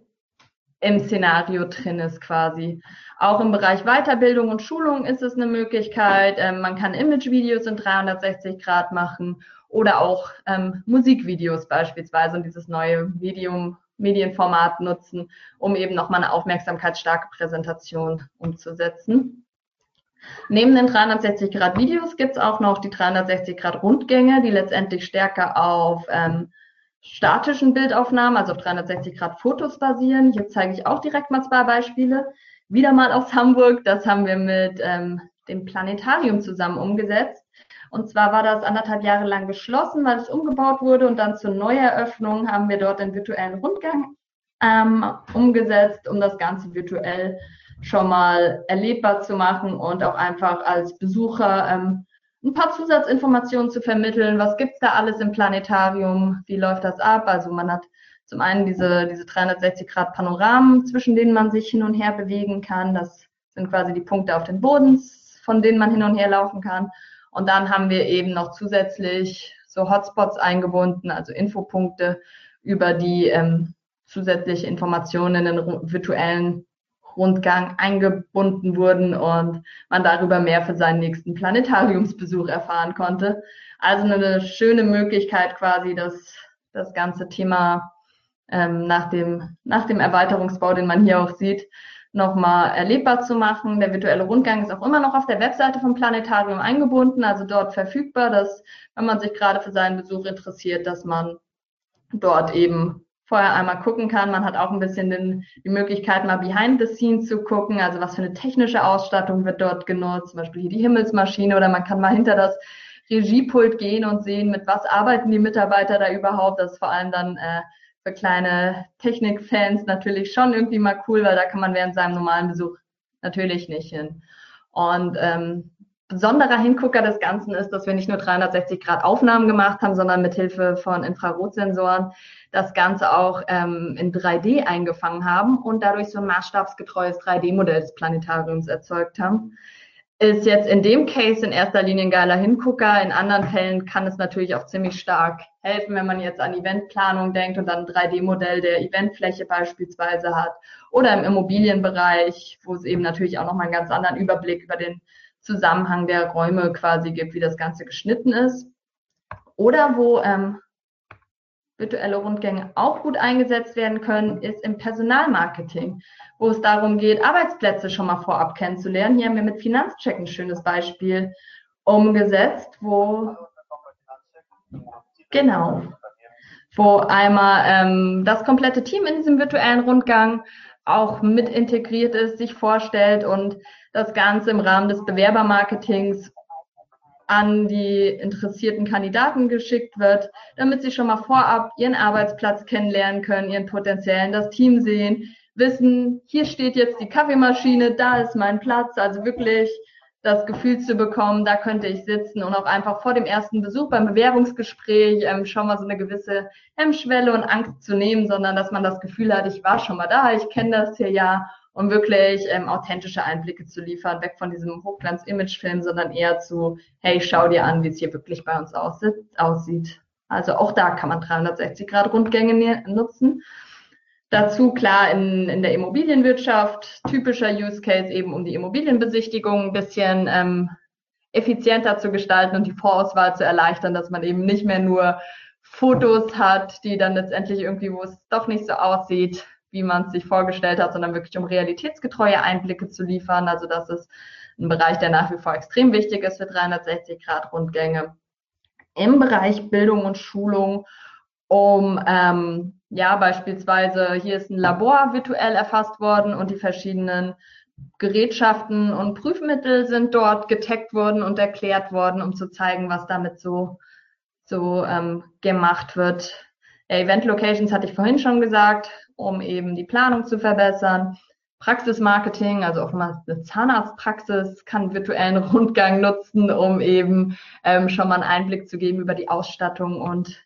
im Szenario drin ist quasi. Auch im Bereich Weiterbildung und Schulung ist es eine Möglichkeit. Ähm, man kann Imagevideos in 360 Grad machen oder auch ähm, Musikvideos beispielsweise und dieses neue Medium, Medienformat nutzen, um eben nochmal eine aufmerksamkeitsstarke Präsentation umzusetzen. Neben den 360 Grad Videos gibt es auch noch die 360 Grad Rundgänge, die letztendlich stärker auf ähm, statischen Bildaufnahmen, also auf 360 Grad Fotos basieren. Hier zeige ich auch direkt mal zwei Beispiele. Wieder mal aus Hamburg, das haben wir mit ähm, dem Planetarium zusammen umgesetzt. Und zwar war das anderthalb Jahre lang geschlossen, weil es umgebaut wurde und dann zur Neueröffnung haben wir dort den virtuellen Rundgang ähm, umgesetzt, um das Ganze virtuell schon mal erlebbar zu machen und auch einfach als Besucher ähm, ein paar Zusatzinformationen zu vermitteln. Was gibt's da alles im Planetarium? Wie läuft das ab? Also man hat zum einen diese, diese 360 Grad Panoramen, zwischen denen man sich hin und her bewegen kann. Das sind quasi die Punkte auf den Bodens, von denen man hin und her laufen kann. Und dann haben wir eben noch zusätzlich so Hotspots eingebunden, also Infopunkte, über die ähm, zusätzliche Informationen in den virtuellen Rundgang eingebunden wurden und man darüber mehr für seinen nächsten Planetariumsbesuch erfahren konnte. Also eine schöne Möglichkeit quasi, das, das ganze Thema ähm, nach, dem, nach dem Erweiterungsbau, den man hier auch sieht, nochmal erlebbar zu machen. Der virtuelle Rundgang ist auch immer noch auf der Webseite vom Planetarium eingebunden, also dort verfügbar, dass wenn man sich gerade für seinen Besuch interessiert, dass man dort eben vorher einmal gucken kann. Man hat auch ein bisschen den, die Möglichkeit, mal behind the scenes zu gucken. Also was für eine technische Ausstattung wird dort genutzt, zum Beispiel hier die Himmelsmaschine oder man kann mal hinter das Regiepult gehen und sehen, mit was arbeiten die Mitarbeiter da überhaupt. Das ist vor allem dann äh, für kleine Technikfans natürlich schon irgendwie mal cool, weil da kann man während seinem normalen Besuch natürlich nicht hin. Und ähm, besonderer Hingucker des Ganzen ist, dass wir nicht nur 360 Grad Aufnahmen gemacht haben, sondern mit Hilfe von Infrarotsensoren das Ganze auch ähm, in 3D eingefangen haben und dadurch so ein maßstabsgetreues 3D-Modell des Planetariums erzeugt haben. Ist jetzt in dem Case in erster Linie ein geiler Hingucker. In anderen Fällen kann es natürlich auch ziemlich stark helfen, wenn man jetzt an Eventplanung denkt und dann ein 3D-Modell der Eventfläche beispielsweise hat oder im Immobilienbereich, wo es eben natürlich auch nochmal einen ganz anderen Überblick über den Zusammenhang der Räume quasi gibt, wie das Ganze geschnitten ist. Oder wo ähm, virtuelle Rundgänge auch gut eingesetzt werden können, ist im Personalmarketing, wo es darum geht, Arbeitsplätze schon mal vorab kennenzulernen. Hier haben wir mit Finanzcheck ein schönes Beispiel umgesetzt, wo genau, wo einmal ähm, das komplette Team in diesem virtuellen Rundgang auch mit integriert ist, sich vorstellt und das Ganze im Rahmen des Bewerbermarketings an die interessierten Kandidaten geschickt wird, damit sie schon mal vorab ihren Arbeitsplatz kennenlernen können, ihren potenziellen, das Team sehen, wissen, hier steht jetzt die Kaffeemaschine, da ist mein Platz, also wirklich das Gefühl zu bekommen, da könnte ich sitzen und auch einfach vor dem ersten Besuch beim Bewerbungsgespräch ähm, schon mal so eine gewisse Hemmschwelle und Angst zu nehmen, sondern dass man das Gefühl hat, ich war schon mal da, ich kenne das hier ja um wirklich ähm, authentische Einblicke zu liefern, weg von diesem Hochglanz-Image-Film, sondern eher zu, hey, schau dir an, wie es hier wirklich bei uns aussieht. Also auch da kann man 360 Grad Rundgänge nutzen. Dazu klar in, in der Immobilienwirtschaft, typischer Use Case eben um die Immobilienbesichtigung ein bisschen ähm, effizienter zu gestalten und die Vorauswahl zu erleichtern, dass man eben nicht mehr nur Fotos hat, die dann letztendlich irgendwie, wo es doch nicht so aussieht, wie man es sich vorgestellt hat, sondern wirklich um realitätsgetreue Einblicke zu liefern. Also das ist ein Bereich, der nach wie vor extrem wichtig ist für 360 Grad Rundgänge. Im Bereich Bildung und Schulung um ähm, ja beispielsweise hier ist ein Labor virtuell erfasst worden und die verschiedenen Gerätschaften und Prüfmittel sind dort getaggt worden und erklärt worden, um zu zeigen, was damit so so ähm, gemacht wird. Event Locations hatte ich vorhin schon gesagt, um eben die Planung zu verbessern. Praxismarketing, also auch mal eine Zahnarztpraxis kann virtuellen Rundgang nutzen, um eben ähm, schon mal einen Einblick zu geben über die Ausstattung und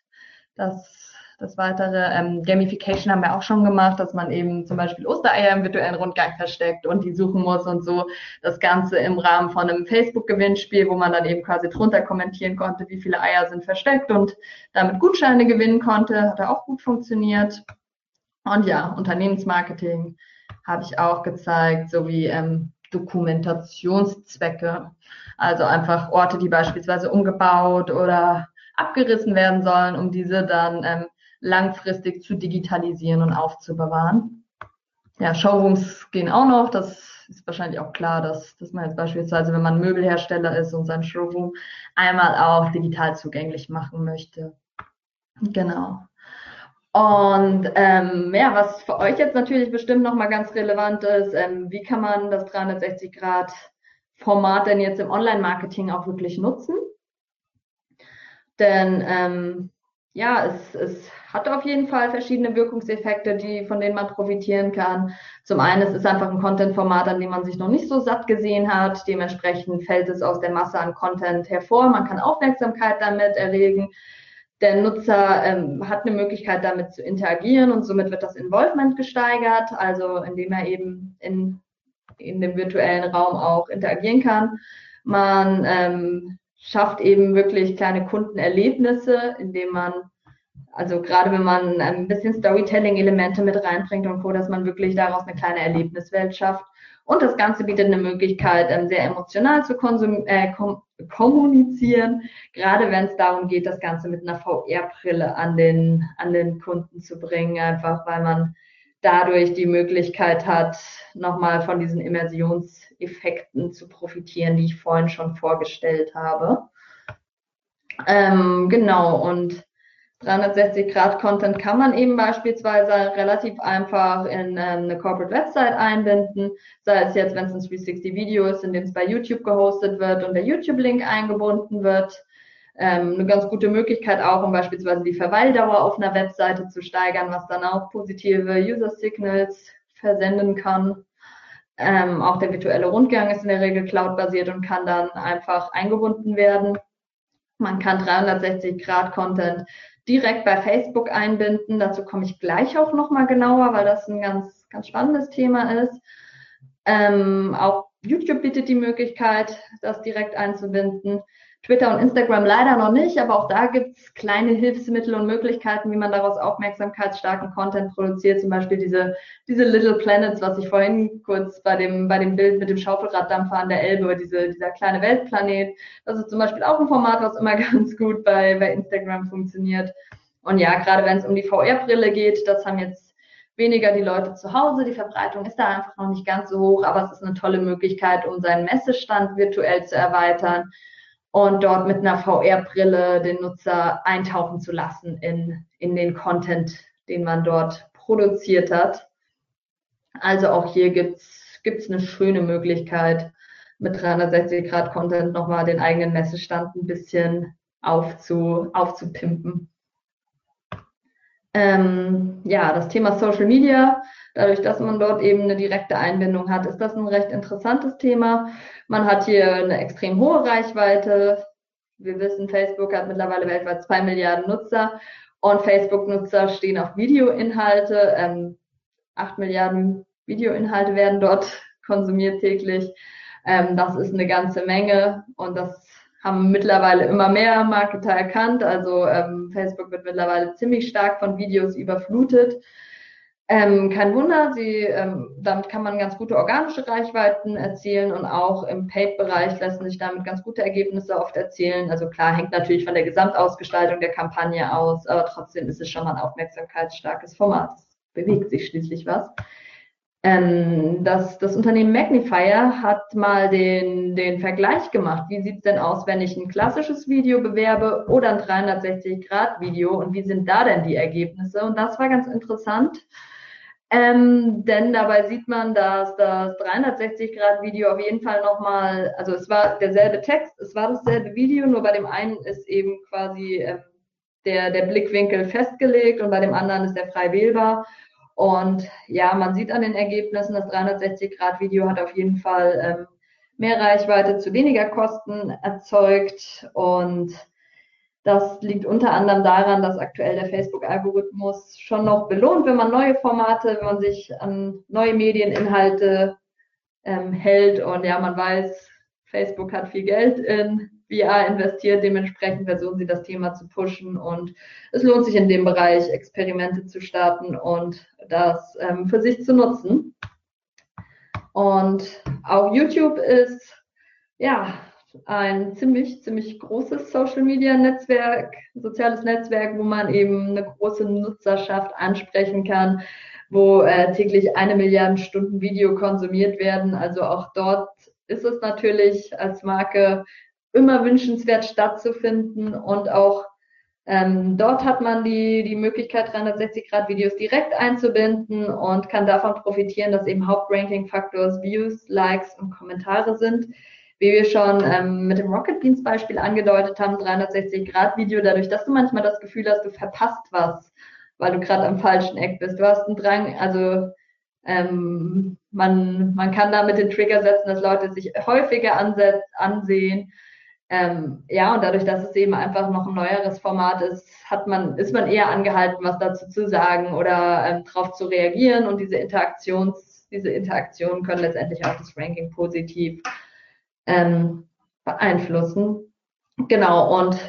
das das weitere ähm, Gamification haben wir auch schon gemacht, dass man eben zum Beispiel Ostereier im virtuellen Rundgang versteckt und die suchen muss und so. Das Ganze im Rahmen von einem Facebook-Gewinnspiel, wo man dann eben quasi drunter kommentieren konnte, wie viele Eier sind versteckt und damit Gutscheine gewinnen konnte. Hat auch gut funktioniert. Und ja, Unternehmensmarketing habe ich auch gezeigt, sowie ähm, Dokumentationszwecke. Also einfach Orte, die beispielsweise umgebaut oder abgerissen werden sollen, um diese dann ähm, langfristig zu digitalisieren und aufzubewahren. Ja, Showrooms gehen auch noch. Das ist wahrscheinlich auch klar, dass, dass man jetzt beispielsweise, wenn man Möbelhersteller ist und sein Showroom einmal auch digital zugänglich machen möchte. Genau. Und ähm, ja, was für euch jetzt natürlich bestimmt nochmal ganz relevant ist, ähm, wie kann man das 360-Grad-Format denn jetzt im Online-Marketing auch wirklich nutzen? Denn ähm, ja, es, es hat auf jeden Fall verschiedene Wirkungseffekte, die, von denen man profitieren kann. Zum einen, es ist einfach ein Content-Format, an dem man sich noch nicht so satt gesehen hat. Dementsprechend fällt es aus der Masse an Content hervor. Man kann Aufmerksamkeit damit erregen. Der Nutzer ähm, hat eine Möglichkeit, damit zu interagieren und somit wird das Involvement gesteigert, also indem er eben in, in dem virtuellen Raum auch interagieren kann. Man ähm, schafft eben wirklich kleine Kundenerlebnisse, indem man, also gerade wenn man ein bisschen Storytelling-Elemente mit reinbringt und Co., dass man wirklich daraus eine kleine Erlebniswelt schafft. Und das Ganze bietet eine Möglichkeit, ähm, sehr emotional zu äh, kom kommunizieren, gerade wenn es darum geht, das Ganze mit einer VR-Brille an den, an den Kunden zu bringen, einfach weil man dadurch die Möglichkeit hat, nochmal von diesen Immersionseffekten zu profitieren, die ich vorhin schon vorgestellt habe. Ähm, genau, und 360-Grad-Content kann man eben beispielsweise relativ einfach in äh, eine Corporate Website einbinden, sei es jetzt, wenn es ein 360-Video ist, in dem es bei YouTube gehostet wird und der YouTube-Link eingebunden wird. Ähm, eine ganz gute Möglichkeit auch, um beispielsweise die Verweildauer auf einer Webseite zu steigern, was dann auch positive User-Signals versenden kann. Ähm, auch der virtuelle Rundgang ist in der Regel cloud-basiert und kann dann einfach eingebunden werden. Man kann 360-Grad-Content direkt bei Facebook einbinden. Dazu komme ich gleich auch nochmal genauer, weil das ein ganz, ganz spannendes Thema ist. Ähm, auch YouTube bietet die Möglichkeit, das direkt einzubinden. Twitter und Instagram leider noch nicht, aber auch da gibt es kleine Hilfsmittel und Möglichkeiten, wie man daraus aufmerksamkeitsstarken Content produziert. Zum Beispiel diese, diese Little Planets, was ich vorhin kurz bei dem, bei dem Bild mit dem Schaufelraddampfer an der Elbe, diese, dieser kleine Weltplanet. Das ist zum Beispiel auch ein Format, was immer ganz gut bei, bei Instagram funktioniert. Und ja, gerade wenn es um die VR-Brille geht, das haben jetzt weniger die Leute zu Hause. Die Verbreitung ist da einfach noch nicht ganz so hoch, aber es ist eine tolle Möglichkeit, um seinen Messestand virtuell zu erweitern und dort mit einer VR-Brille den Nutzer eintauchen zu lassen in, in den Content, den man dort produziert hat. Also auch hier gibt's gibt's eine schöne Möglichkeit, mit 360-Grad-Content nochmal den eigenen Messestand ein bisschen aufzu, aufzupimpen. Ähm, ja, das Thema Social Media, dadurch, dass man dort eben eine direkte Einbindung hat, ist das ein recht interessantes Thema. Man hat hier eine extrem hohe Reichweite. Wir wissen, Facebook hat mittlerweile weltweit zwei Milliarden Nutzer und Facebook-Nutzer stehen auf Videoinhalte. Ähm, acht Milliarden Videoinhalte werden dort konsumiert täglich. Ähm, das ist eine ganze Menge und das haben mittlerweile immer mehr Marketer erkannt. Also ähm, Facebook wird mittlerweile ziemlich stark von Videos überflutet. Ähm, kein Wunder, sie, ähm, damit kann man ganz gute organische Reichweiten erzielen und auch im Paid-Bereich lassen sich damit ganz gute Ergebnisse oft erzielen. Also klar, hängt natürlich von der Gesamtausgestaltung der Kampagne aus, aber trotzdem ist es schon mal ein aufmerksamkeitsstarkes Format. Es bewegt sich schließlich was. Ähm, das, das Unternehmen Magnifier hat mal den, den Vergleich gemacht. Wie sieht's denn aus, wenn ich ein klassisches Video bewerbe oder ein 360-Grad-Video und wie sind da denn die Ergebnisse? Und das war ganz interessant. Ähm, denn dabei sieht man, dass das 360-Grad-Video auf jeden Fall nochmal, also es war derselbe Text, es war dasselbe Video, nur bei dem einen ist eben quasi ähm, der, der Blickwinkel festgelegt und bei dem anderen ist der frei wählbar. Und ja, man sieht an den Ergebnissen, das 360-Grad-Video hat auf jeden Fall ähm, mehr Reichweite zu weniger Kosten erzeugt. Und das liegt unter anderem daran, dass aktuell der Facebook-Algorithmus schon noch belohnt, wenn man neue Formate, wenn man sich an neue Medieninhalte ähm, hält. Und ja, man weiß, Facebook hat viel Geld in VR investiert, dementsprechend versuchen sie das Thema zu pushen und es lohnt sich in dem Bereich Experimente zu starten und das ähm, für sich zu nutzen. Und auch YouTube ist ja ein ziemlich, ziemlich großes Social Media Netzwerk, soziales Netzwerk, wo man eben eine große Nutzerschaft ansprechen kann, wo äh, täglich eine Milliarde Stunden Video konsumiert werden. Also auch dort ist es natürlich als Marke immer wünschenswert stattzufinden und auch ähm, dort hat man die, die Möglichkeit, 360-Grad-Videos direkt einzubinden und kann davon profitieren, dass eben Hauptranking-Faktors Views, Likes und Kommentare sind. Wie wir schon ähm, mit dem Rocket Beans Beispiel angedeutet haben, 360-Grad-Video, dadurch, dass du manchmal das Gefühl hast, du verpasst was, weil du gerade am falschen Eck bist. Du hast einen Drang, also ähm, man, man kann damit den Trigger setzen, dass Leute sich häufiger ansetz, ansehen ähm, ja, und dadurch, dass es eben einfach noch ein neueres Format ist, hat man, ist man eher angehalten, was dazu zu sagen oder ähm, darauf zu reagieren. Und diese Interaktions, diese Interaktionen können letztendlich auch das Ranking positiv ähm, beeinflussen. Genau, und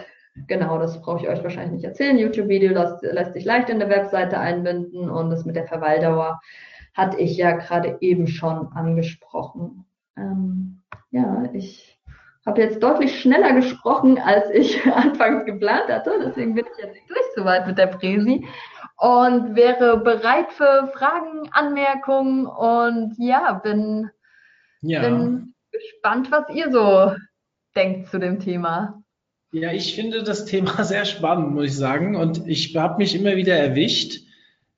genau, das brauche ich euch wahrscheinlich nicht erzählen. YouTube-Video lässt, lässt sich leicht in der Webseite einbinden und das mit der Verweildauer hatte ich ja gerade eben schon angesprochen. Ähm, ja, ich habe jetzt deutlich schneller gesprochen, als ich anfangs geplant hatte. Deswegen bin ich jetzt nicht durch so weit mit der Präsi und wäre bereit für Fragen, Anmerkungen und ja, bin, ja. bin gespannt, was ihr so denkt zu dem Thema. Ja, ich finde das Thema sehr spannend, muss ich sagen. Und ich habe mich immer wieder erwischt,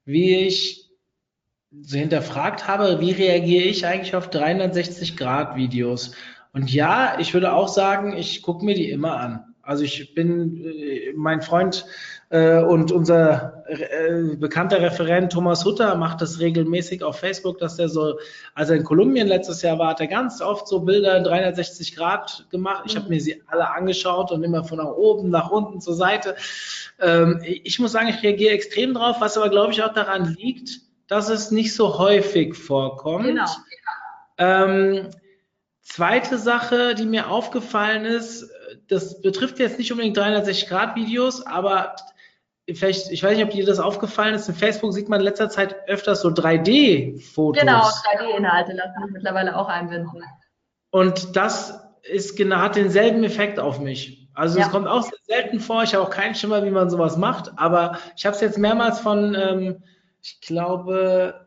wie ich so hinterfragt habe, wie reagiere ich eigentlich auf 360-Grad-Videos. Und ja, ich würde auch sagen, ich gucke mir die immer an. Also ich bin, äh, mein Freund äh, und unser äh, bekannter Referent Thomas Hutter macht das regelmäßig auf Facebook, dass er so, als er in Kolumbien letztes Jahr war, hat er ganz oft so Bilder in 360 Grad gemacht. Ich habe mir sie alle angeschaut und immer von nach oben, nach unten, zur Seite. Ähm, ich muss sagen, ich reagiere extrem drauf, was aber glaube ich auch daran liegt, dass es nicht so häufig vorkommt. Genau. Ähm, Zweite Sache, die mir aufgefallen ist, das betrifft jetzt nicht unbedingt 360-Grad-Videos, aber vielleicht, ich weiß nicht, ob dir das aufgefallen ist, in Facebook sieht man in letzter Zeit öfters so 3D-Fotos. Genau, 3D-Inhalte lassen sich mittlerweile auch einbinden. Und das ist genau, hat denselben Effekt auf mich. Also ja. es kommt auch sehr selten vor, ich habe auch keinen Schimmer, wie man sowas macht, aber ich habe es jetzt mehrmals von, ähm, ich glaube,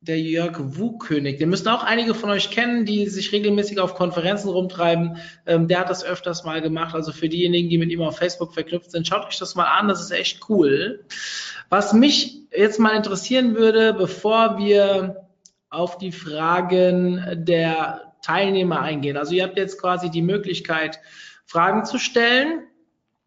der Jörg Wuhkönig. Den müssen auch einige von euch kennen, die sich regelmäßig auf Konferenzen rumtreiben. Ähm, der hat das öfters mal gemacht. Also für diejenigen, die mit ihm auf Facebook verknüpft sind, schaut euch das mal an. Das ist echt cool. Was mich jetzt mal interessieren würde, bevor wir auf die Fragen der Teilnehmer eingehen. Also ihr habt jetzt quasi die Möglichkeit, Fragen zu stellen.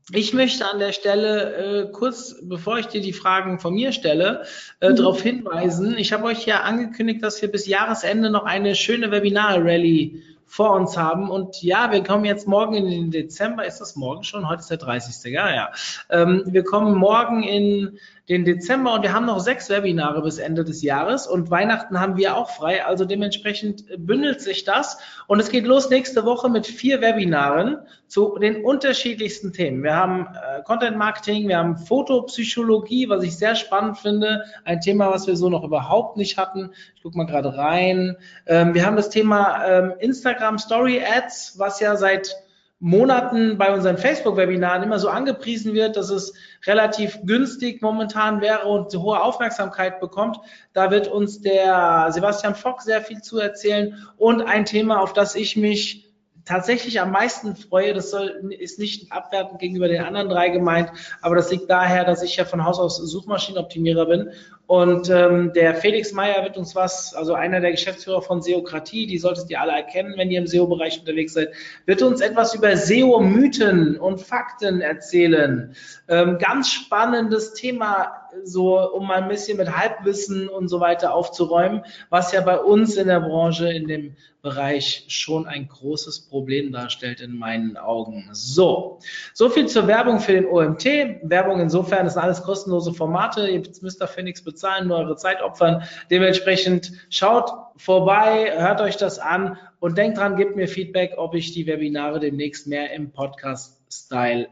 Ich möchte an der Stelle äh, kurz, bevor ich dir die Fragen von mir stelle, äh, mhm. darauf hinweisen. Ich habe euch ja angekündigt, dass wir bis Jahresende noch eine schöne Webinar-Rallye vor uns haben. Und ja, wir kommen jetzt morgen in den Dezember. Ist das morgen schon? Heute ist der 30. Ja, ja. Ähm, wir kommen morgen in den Dezember und wir haben noch sechs Webinare bis Ende des Jahres und Weihnachten haben wir auch frei. Also dementsprechend bündelt sich das und es geht los nächste Woche mit vier Webinaren zu den unterschiedlichsten Themen. Wir haben äh, Content Marketing, wir haben Fotopsychologie, was ich sehr spannend finde, ein Thema, was wir so noch überhaupt nicht hatten. Ich gucke mal gerade rein. Ähm, wir haben das Thema ähm, Instagram Story Ads, was ja seit Monaten bei unseren Facebook-Webinaren immer so angepriesen wird, dass es relativ günstig momentan wäre und hohe Aufmerksamkeit bekommt. Da wird uns der Sebastian Fock sehr viel zu erzählen und ein Thema, auf das ich mich tatsächlich am meisten freue, das soll, ist nicht abwertend gegenüber den anderen drei gemeint, aber das liegt daher, dass ich ja von Haus aus Suchmaschinenoptimierer bin und ähm, der Felix Meyer wird uns was, also einer der Geschäftsführer von Seokratie, die solltet ihr alle erkennen, wenn ihr im SEO-Bereich unterwegs seid, wird uns etwas über SEO-Mythen und Fakten erzählen. Ähm, ganz spannendes Thema, so um mal ein bisschen mit Halbwissen und so weiter aufzuräumen, was ja bei uns in der Branche, in dem Bereich schon ein großes Problem darstellt in meinen Augen. So, so viel zur Werbung für den OMT. Werbung insofern, sind alles kostenlose Formate. Jetzt müsst ihr Phoenix bezahlen bezahlen, nur eure Zeit opfern. Dementsprechend schaut vorbei, hört euch das an und denkt dran, gebt mir Feedback, ob ich die Webinare demnächst mehr im Podcast-Style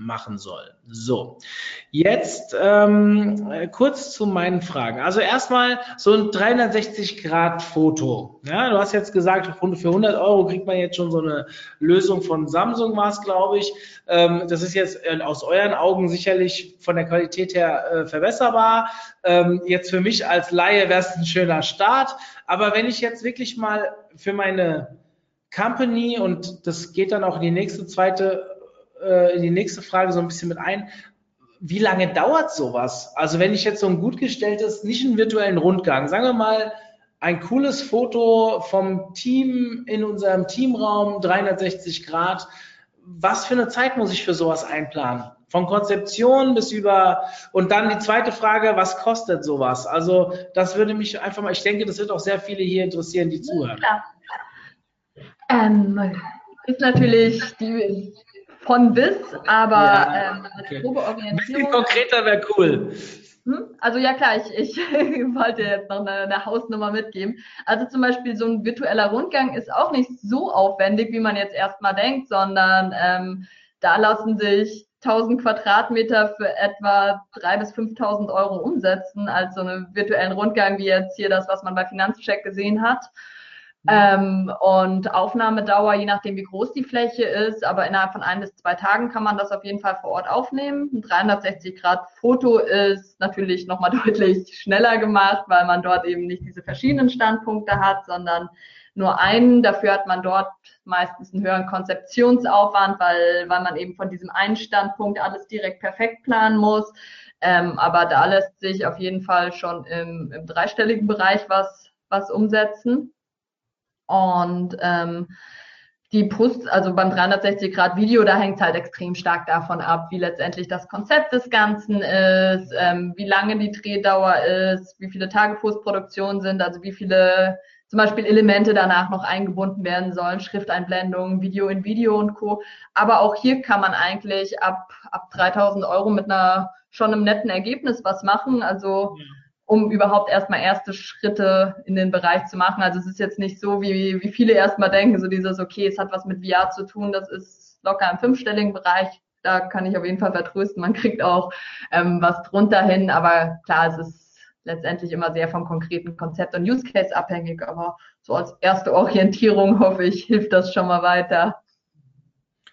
machen soll. So, jetzt ähm, kurz zu meinen Fragen. Also erstmal so ein 360-Grad-Foto. Ja, du hast jetzt gesagt, für 100 Euro kriegt man jetzt schon so eine Lösung von Samsung, war es, glaube ich. Ähm, das ist jetzt äh, aus euren Augen sicherlich von der Qualität her äh, verbesserbar. Ähm, jetzt für mich als Laie wäre es ein schöner Start. Aber wenn ich jetzt wirklich mal für meine Company und das geht dann auch in die nächste zweite äh, in die nächste Frage so ein bisschen mit ein. Wie lange dauert sowas? Also wenn ich jetzt so ein gut gestelltes, nicht einen virtuellen Rundgang, sagen wir mal, ein cooles Foto vom Team in unserem Teamraum, 360 Grad. Was für eine Zeit muss ich für sowas einplanen? Von Konzeption bis über, und dann die zweite Frage, was kostet sowas? Also, das würde mich einfach mal, ich denke, das wird auch sehr viele hier interessieren, die zuhören. Klar. Ähm, ist natürlich die von bis, aber ja, ähm, als okay. grobe Orientierung. Ein bisschen konkreter wäre cool. Hm? Also ja klar, ich, ich wollte jetzt noch eine, eine, Hausnummer mitgeben. Also zum Beispiel so ein virtueller Rundgang ist auch nicht so aufwendig, wie man jetzt erstmal denkt, sondern ähm, da lassen sich 1000 Quadratmeter für etwa 3.000 bis 5.000 Euro umsetzen, als so einen virtuellen Rundgang, wie jetzt hier das, was man bei Finanzcheck gesehen hat. Ähm, und Aufnahmedauer, je nachdem wie groß die Fläche ist, aber innerhalb von ein bis zwei Tagen kann man das auf jeden Fall vor Ort aufnehmen. Ein 360 Grad Foto ist natürlich nochmal deutlich schneller gemacht, weil man dort eben nicht diese verschiedenen Standpunkte hat, sondern nur einen. Dafür hat man dort meistens einen höheren Konzeptionsaufwand, weil, weil man eben von diesem einen Standpunkt alles direkt perfekt planen muss. Ähm, aber da lässt sich auf jeden Fall schon im, im dreistelligen Bereich was, was umsetzen. Und ähm, die Post, also beim 360 Grad Video, da hängt es halt extrem stark davon ab, wie letztendlich das Konzept des Ganzen ist, ähm, wie lange die Drehdauer ist, wie viele Tage Postproduktion sind, also wie viele zum Beispiel Elemente danach noch eingebunden werden sollen, Schrifteinblendungen, Video in Video und Co. Aber auch hier kann man eigentlich ab, ab 3000 Euro mit einer schon einem netten Ergebnis was machen. Also ja um überhaupt erstmal erste Schritte in den Bereich zu machen. Also es ist jetzt nicht so, wie, wie viele erstmal denken, so dieses, okay, es hat was mit VR zu tun, das ist locker im fünfstelligen Bereich. Da kann ich auf jeden Fall vertrösten, man kriegt auch ähm, was drunter hin, aber klar, es ist letztendlich immer sehr vom konkreten Konzept und Use Case abhängig, aber so als erste Orientierung hoffe ich, hilft das schon mal weiter.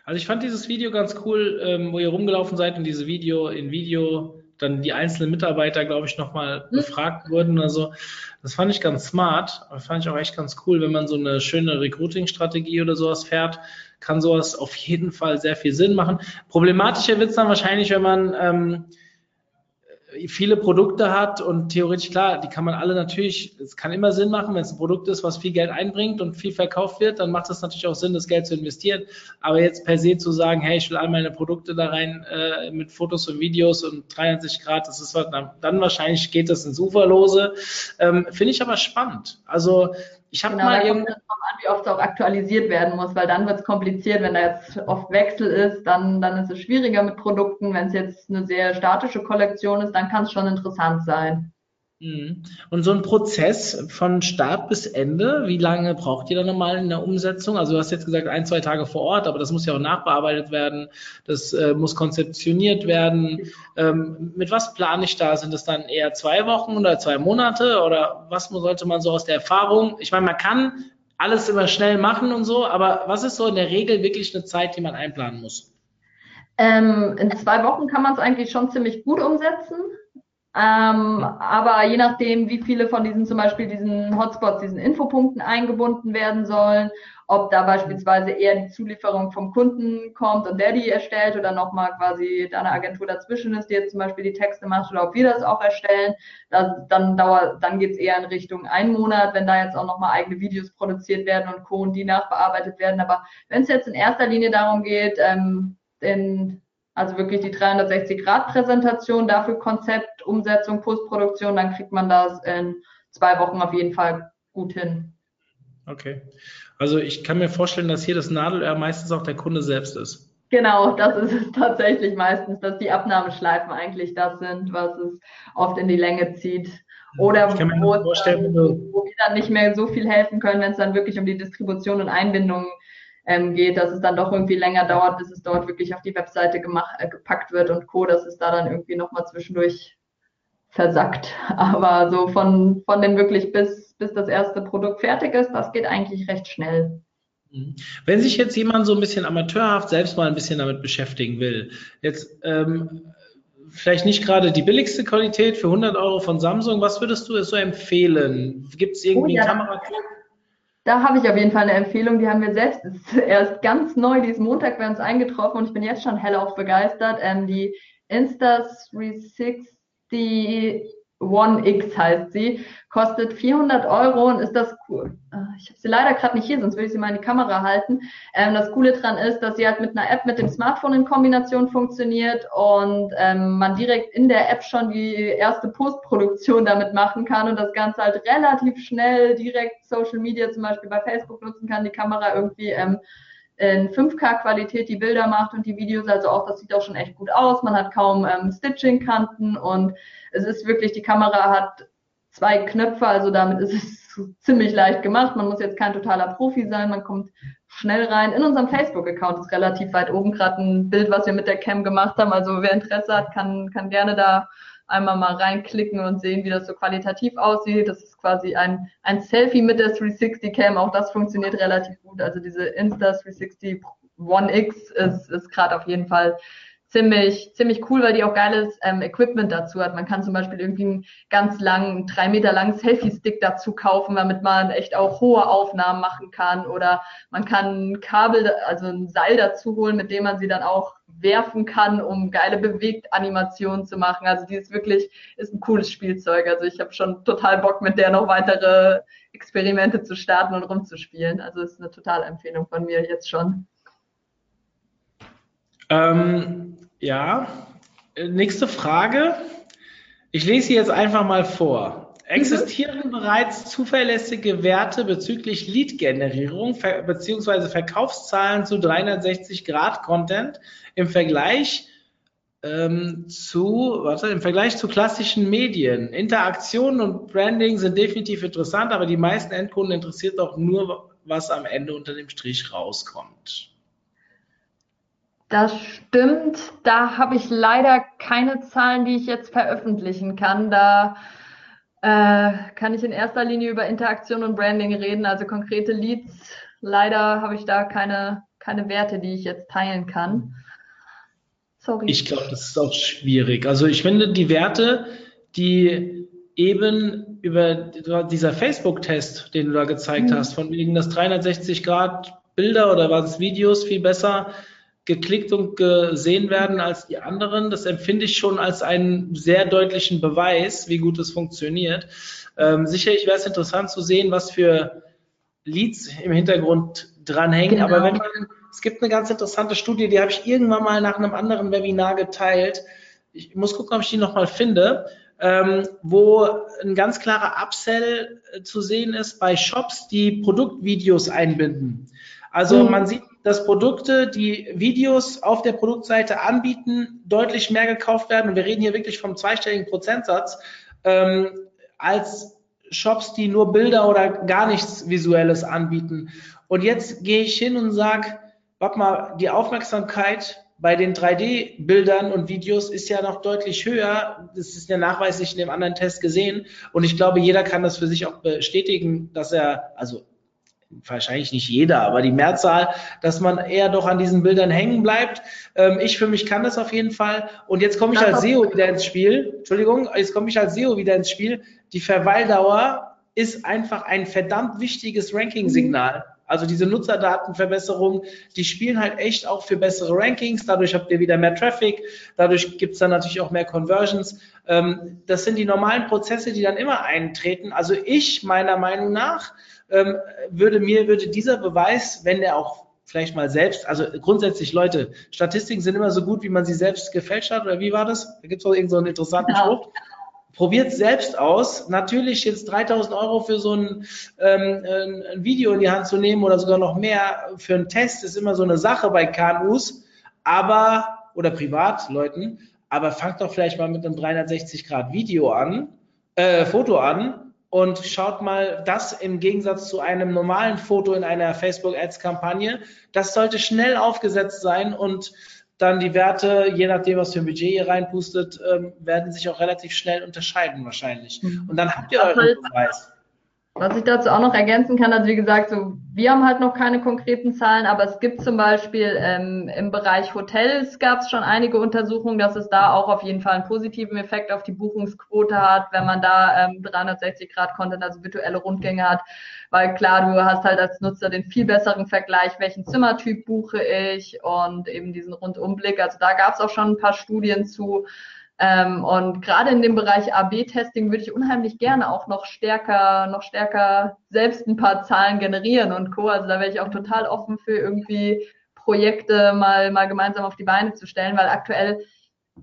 Also ich fand dieses Video ganz cool, ähm, wo ihr rumgelaufen seid und diese Video in Video dann die einzelnen Mitarbeiter, glaube ich, nochmal mhm. befragt wurden. Also das fand ich ganz smart. Das fand ich auch echt ganz cool, wenn man so eine schöne Recruiting-Strategie oder sowas fährt, kann sowas auf jeden Fall sehr viel Sinn machen. Problematischer wird es dann wahrscheinlich, wenn man ähm, viele Produkte hat und theoretisch klar, die kann man alle natürlich, es kann immer Sinn machen, wenn es ein Produkt ist, was viel Geld einbringt und viel verkauft wird, dann macht es natürlich auch Sinn, das Geld zu investieren. Aber jetzt per se zu sagen, hey, ich will all meine Produkte da rein äh, mit Fotos und Videos und 63 Grad, das ist was, dann, wahrscheinlich geht das ins Uferlose. Ähm, Finde ich aber spannend. Also ich habe genau, mal da wie oft es auch aktualisiert werden muss, weil dann wird es kompliziert. Wenn da jetzt oft Wechsel ist, dann, dann ist es schwieriger mit Produkten. Wenn es jetzt eine sehr statische Kollektion ist, dann kann es schon interessant sein. Mhm. Und so ein Prozess von Start bis Ende, wie lange braucht ihr da nochmal in der Umsetzung? Also du hast jetzt gesagt ein, zwei Tage vor Ort, aber das muss ja auch nachbearbeitet werden, das äh, muss konzeptioniert werden. Ähm, mit was plane ich da? Sind es dann eher zwei Wochen oder zwei Monate oder was sollte man so aus der Erfahrung? Ich meine, man kann alles immer schnell machen und so, aber was ist so in der Regel wirklich eine Zeit, die man einplanen muss? Ähm, in zwei Wochen kann man es eigentlich schon ziemlich gut umsetzen. Ähm, aber je nachdem, wie viele von diesen zum Beispiel diesen Hotspots, diesen Infopunkten eingebunden werden sollen, ob da beispielsweise eher die Zulieferung vom Kunden kommt und der die erstellt oder nochmal quasi da eine Agentur dazwischen ist, die jetzt zum Beispiel die Texte macht oder ob wir das auch erstellen, das, dann dauert, dann geht's eher in Richtung einen Monat, wenn da jetzt auch nochmal eigene Videos produziert werden und Co. und die nachbearbeitet werden. Aber wenn es jetzt in erster Linie darum geht, ähm, den also wirklich die 360-Grad-Präsentation, dafür Konzept, Umsetzung, Postproduktion, dann kriegt man das in zwei Wochen auf jeden Fall gut hin. Okay. Also ich kann mir vorstellen, dass hier das Nadelöhr meistens auch der Kunde selbst ist. Genau, das ist es tatsächlich meistens, dass die Abnahmeschleifen eigentlich das sind, was es oft in die Länge zieht. Oder wo, dann, wo wir dann nicht mehr so viel helfen können, wenn es dann wirklich um die Distribution und Einbindung ähm, geht, dass es dann doch irgendwie länger dauert, bis es dort wirklich auf die Webseite gemacht, äh, gepackt wird und Co., dass es da dann irgendwie nochmal zwischendurch versackt. Aber so von, von dem wirklich bis, bis das erste Produkt fertig ist, das geht eigentlich recht schnell. Mhm. Wenn sich jetzt jemand so ein bisschen amateurhaft selbst mal ein bisschen damit beschäftigen will, jetzt ähm, vielleicht nicht gerade die billigste Qualität für 100 Euro von Samsung, was würdest du so empfehlen? Gibt es irgendwie oh, ja. einen Kameraclip? Da habe ich auf jeden Fall eine Empfehlung. Die haben wir selbst erst ganz neu diesen Montag bei uns eingetroffen und ich bin jetzt schon hellauf begeistert. Ähm, die Insta360 One X heißt sie, kostet 400 Euro und ist das cool. Ah, ich habe sie leider gerade nicht hier, sonst würde ich sie mal in die Kamera halten. Ähm, das Coole dran ist, dass sie halt mit einer App mit dem Smartphone in Kombination funktioniert und ähm, man direkt in der App schon die erste Postproduktion damit machen kann und das Ganze halt relativ schnell direkt Social Media zum Beispiel bei Facebook nutzen kann, die Kamera irgendwie ähm, in 5K-Qualität die Bilder macht und die Videos, also auch das sieht auch schon echt gut aus. Man hat kaum ähm, Stitching-Kanten und es ist wirklich, die Kamera hat zwei Knöpfe, also damit ist es ziemlich leicht gemacht. Man muss jetzt kein totaler Profi sein, man kommt schnell rein. In unserem Facebook-Account ist relativ weit oben gerade ein Bild, was wir mit der Cam gemacht haben. Also wer Interesse hat, kann, kann gerne da einmal mal reinklicken und sehen, wie das so qualitativ aussieht. Das ist quasi ein, ein Selfie mit der 360 Cam. Auch das funktioniert relativ gut. Also diese Insta 360 One X ist, ist gerade auf jeden Fall ziemlich, ziemlich cool, weil die auch geiles ähm, Equipment dazu hat. Man kann zum Beispiel irgendwie einen ganz langen, drei Meter langen Selfie-Stick dazu kaufen, damit man echt auch hohe Aufnahmen machen kann. Oder man kann ein Kabel, also ein Seil dazu holen, mit dem man sie dann auch werfen kann, um geile Bewegtanimationen zu machen. Also die ist wirklich, ist ein cooles Spielzeug. Also ich habe schon total Bock, mit der noch weitere Experimente zu starten und rumzuspielen. Also ist eine totale Empfehlung von mir jetzt schon. Ähm, ja, nächste Frage. Ich lese sie jetzt einfach mal vor. Existieren bereits zuverlässige Werte bezüglich Lead-Generierung ver bzw. Verkaufszahlen zu 360-Grad-Content im Vergleich ähm, zu, warte, im Vergleich zu klassischen Medien? Interaktionen und Branding sind definitiv interessant, aber die meisten Endkunden interessiert doch nur, was am Ende unter dem Strich rauskommt. Das stimmt. Da habe ich leider keine Zahlen, die ich jetzt veröffentlichen kann. Da äh, kann ich in erster Linie über Interaktion und Branding reden, also konkrete Leads. Leider habe ich da keine, keine Werte, die ich jetzt teilen kann. Sorry. Ich glaube, das ist auch schwierig. Also ich finde die Werte, die eben über dieser Facebook-Test, den du da gezeigt mhm. hast, von wegen das 360 Grad Bilder oder was Videos viel besser, geklickt und gesehen werden als die anderen. Das empfinde ich schon als einen sehr deutlichen Beweis, wie gut es funktioniert. Ähm, sicherlich wäre es interessant zu sehen, was für Leads im Hintergrund dranhängen. Genau. Aber wenn man, es gibt eine ganz interessante Studie, die habe ich irgendwann mal nach einem anderen Webinar geteilt. Ich muss gucken, ob ich die nochmal finde ähm, wo ein ganz klarer Upsell äh, zu sehen ist bei Shops, die Produktvideos einbinden. Also mhm. man sieht, dass Produkte, die Videos auf der Produktseite anbieten, deutlich mehr gekauft werden. Und wir reden hier wirklich vom zweistelligen Prozentsatz, ähm, als Shops, die nur Bilder oder gar nichts Visuelles anbieten. Und jetzt gehe ich hin und sage, warte mal, die Aufmerksamkeit bei den 3D-Bildern und Videos ist ja noch deutlich höher. Das ist ja nachweislich in dem anderen Test gesehen. Und ich glaube, jeder kann das für sich auch bestätigen, dass er, also wahrscheinlich nicht jeder, aber die Mehrzahl, dass man eher doch an diesen Bildern hängen bleibt. Ähm, ich für mich kann das auf jeden Fall. Und jetzt komme ich als SEO wieder ins Spiel. Entschuldigung, jetzt komme ich als SEO wieder ins Spiel. Die Verweildauer ist einfach ein verdammt wichtiges Ranking-Signal. Also diese Nutzerdatenverbesserungen, die spielen halt echt auch für bessere Rankings. Dadurch habt ihr wieder mehr Traffic. Dadurch gibt es dann natürlich auch mehr Conversions. Ähm, das sind die normalen Prozesse, die dann immer eintreten. Also ich, meiner Meinung nach, ähm, würde mir, würde dieser Beweis, wenn der auch vielleicht mal selbst, also grundsätzlich, Leute, Statistiken sind immer so gut, wie man sie selbst gefälscht hat, oder wie war das? Da gibt es auch irgendeinen so interessanten genau. Spruch probiert selbst aus. Natürlich jetzt 3000 Euro für so ein, ähm, ein, Video in die Hand zu nehmen oder sogar noch mehr für einen Test ist immer so eine Sache bei KMUs, aber, oder Privatleuten, aber fangt doch vielleicht mal mit einem 360 Grad Video an, äh, Foto an und schaut mal das im Gegensatz zu einem normalen Foto in einer Facebook Ads Kampagne. Das sollte schnell aufgesetzt sein und dann die Werte, je nachdem, was für ein Budget ihr reinpustet, ähm, werden sich auch relativ schnell unterscheiden wahrscheinlich. Mhm. Und dann habt ihr euren Beweis. Was ich dazu auch noch ergänzen kann, also wie gesagt, so wir haben halt noch keine konkreten Zahlen, aber es gibt zum Beispiel ähm, im Bereich Hotels gab es schon einige Untersuchungen, dass es da auch auf jeden Fall einen positiven Effekt auf die Buchungsquote hat, wenn man da ähm, 360 Grad Content, also virtuelle Rundgänge hat, weil klar, du hast halt als Nutzer den viel besseren Vergleich, welchen Zimmertyp buche ich und eben diesen Rundumblick. Also da gab es auch schon ein paar Studien zu. Ähm, und gerade in dem Bereich AB-Testing würde ich unheimlich gerne auch noch stärker, noch stärker selbst ein paar Zahlen generieren und Co. Also da wäre ich auch total offen für irgendwie Projekte mal, mal gemeinsam auf die Beine zu stellen, weil aktuell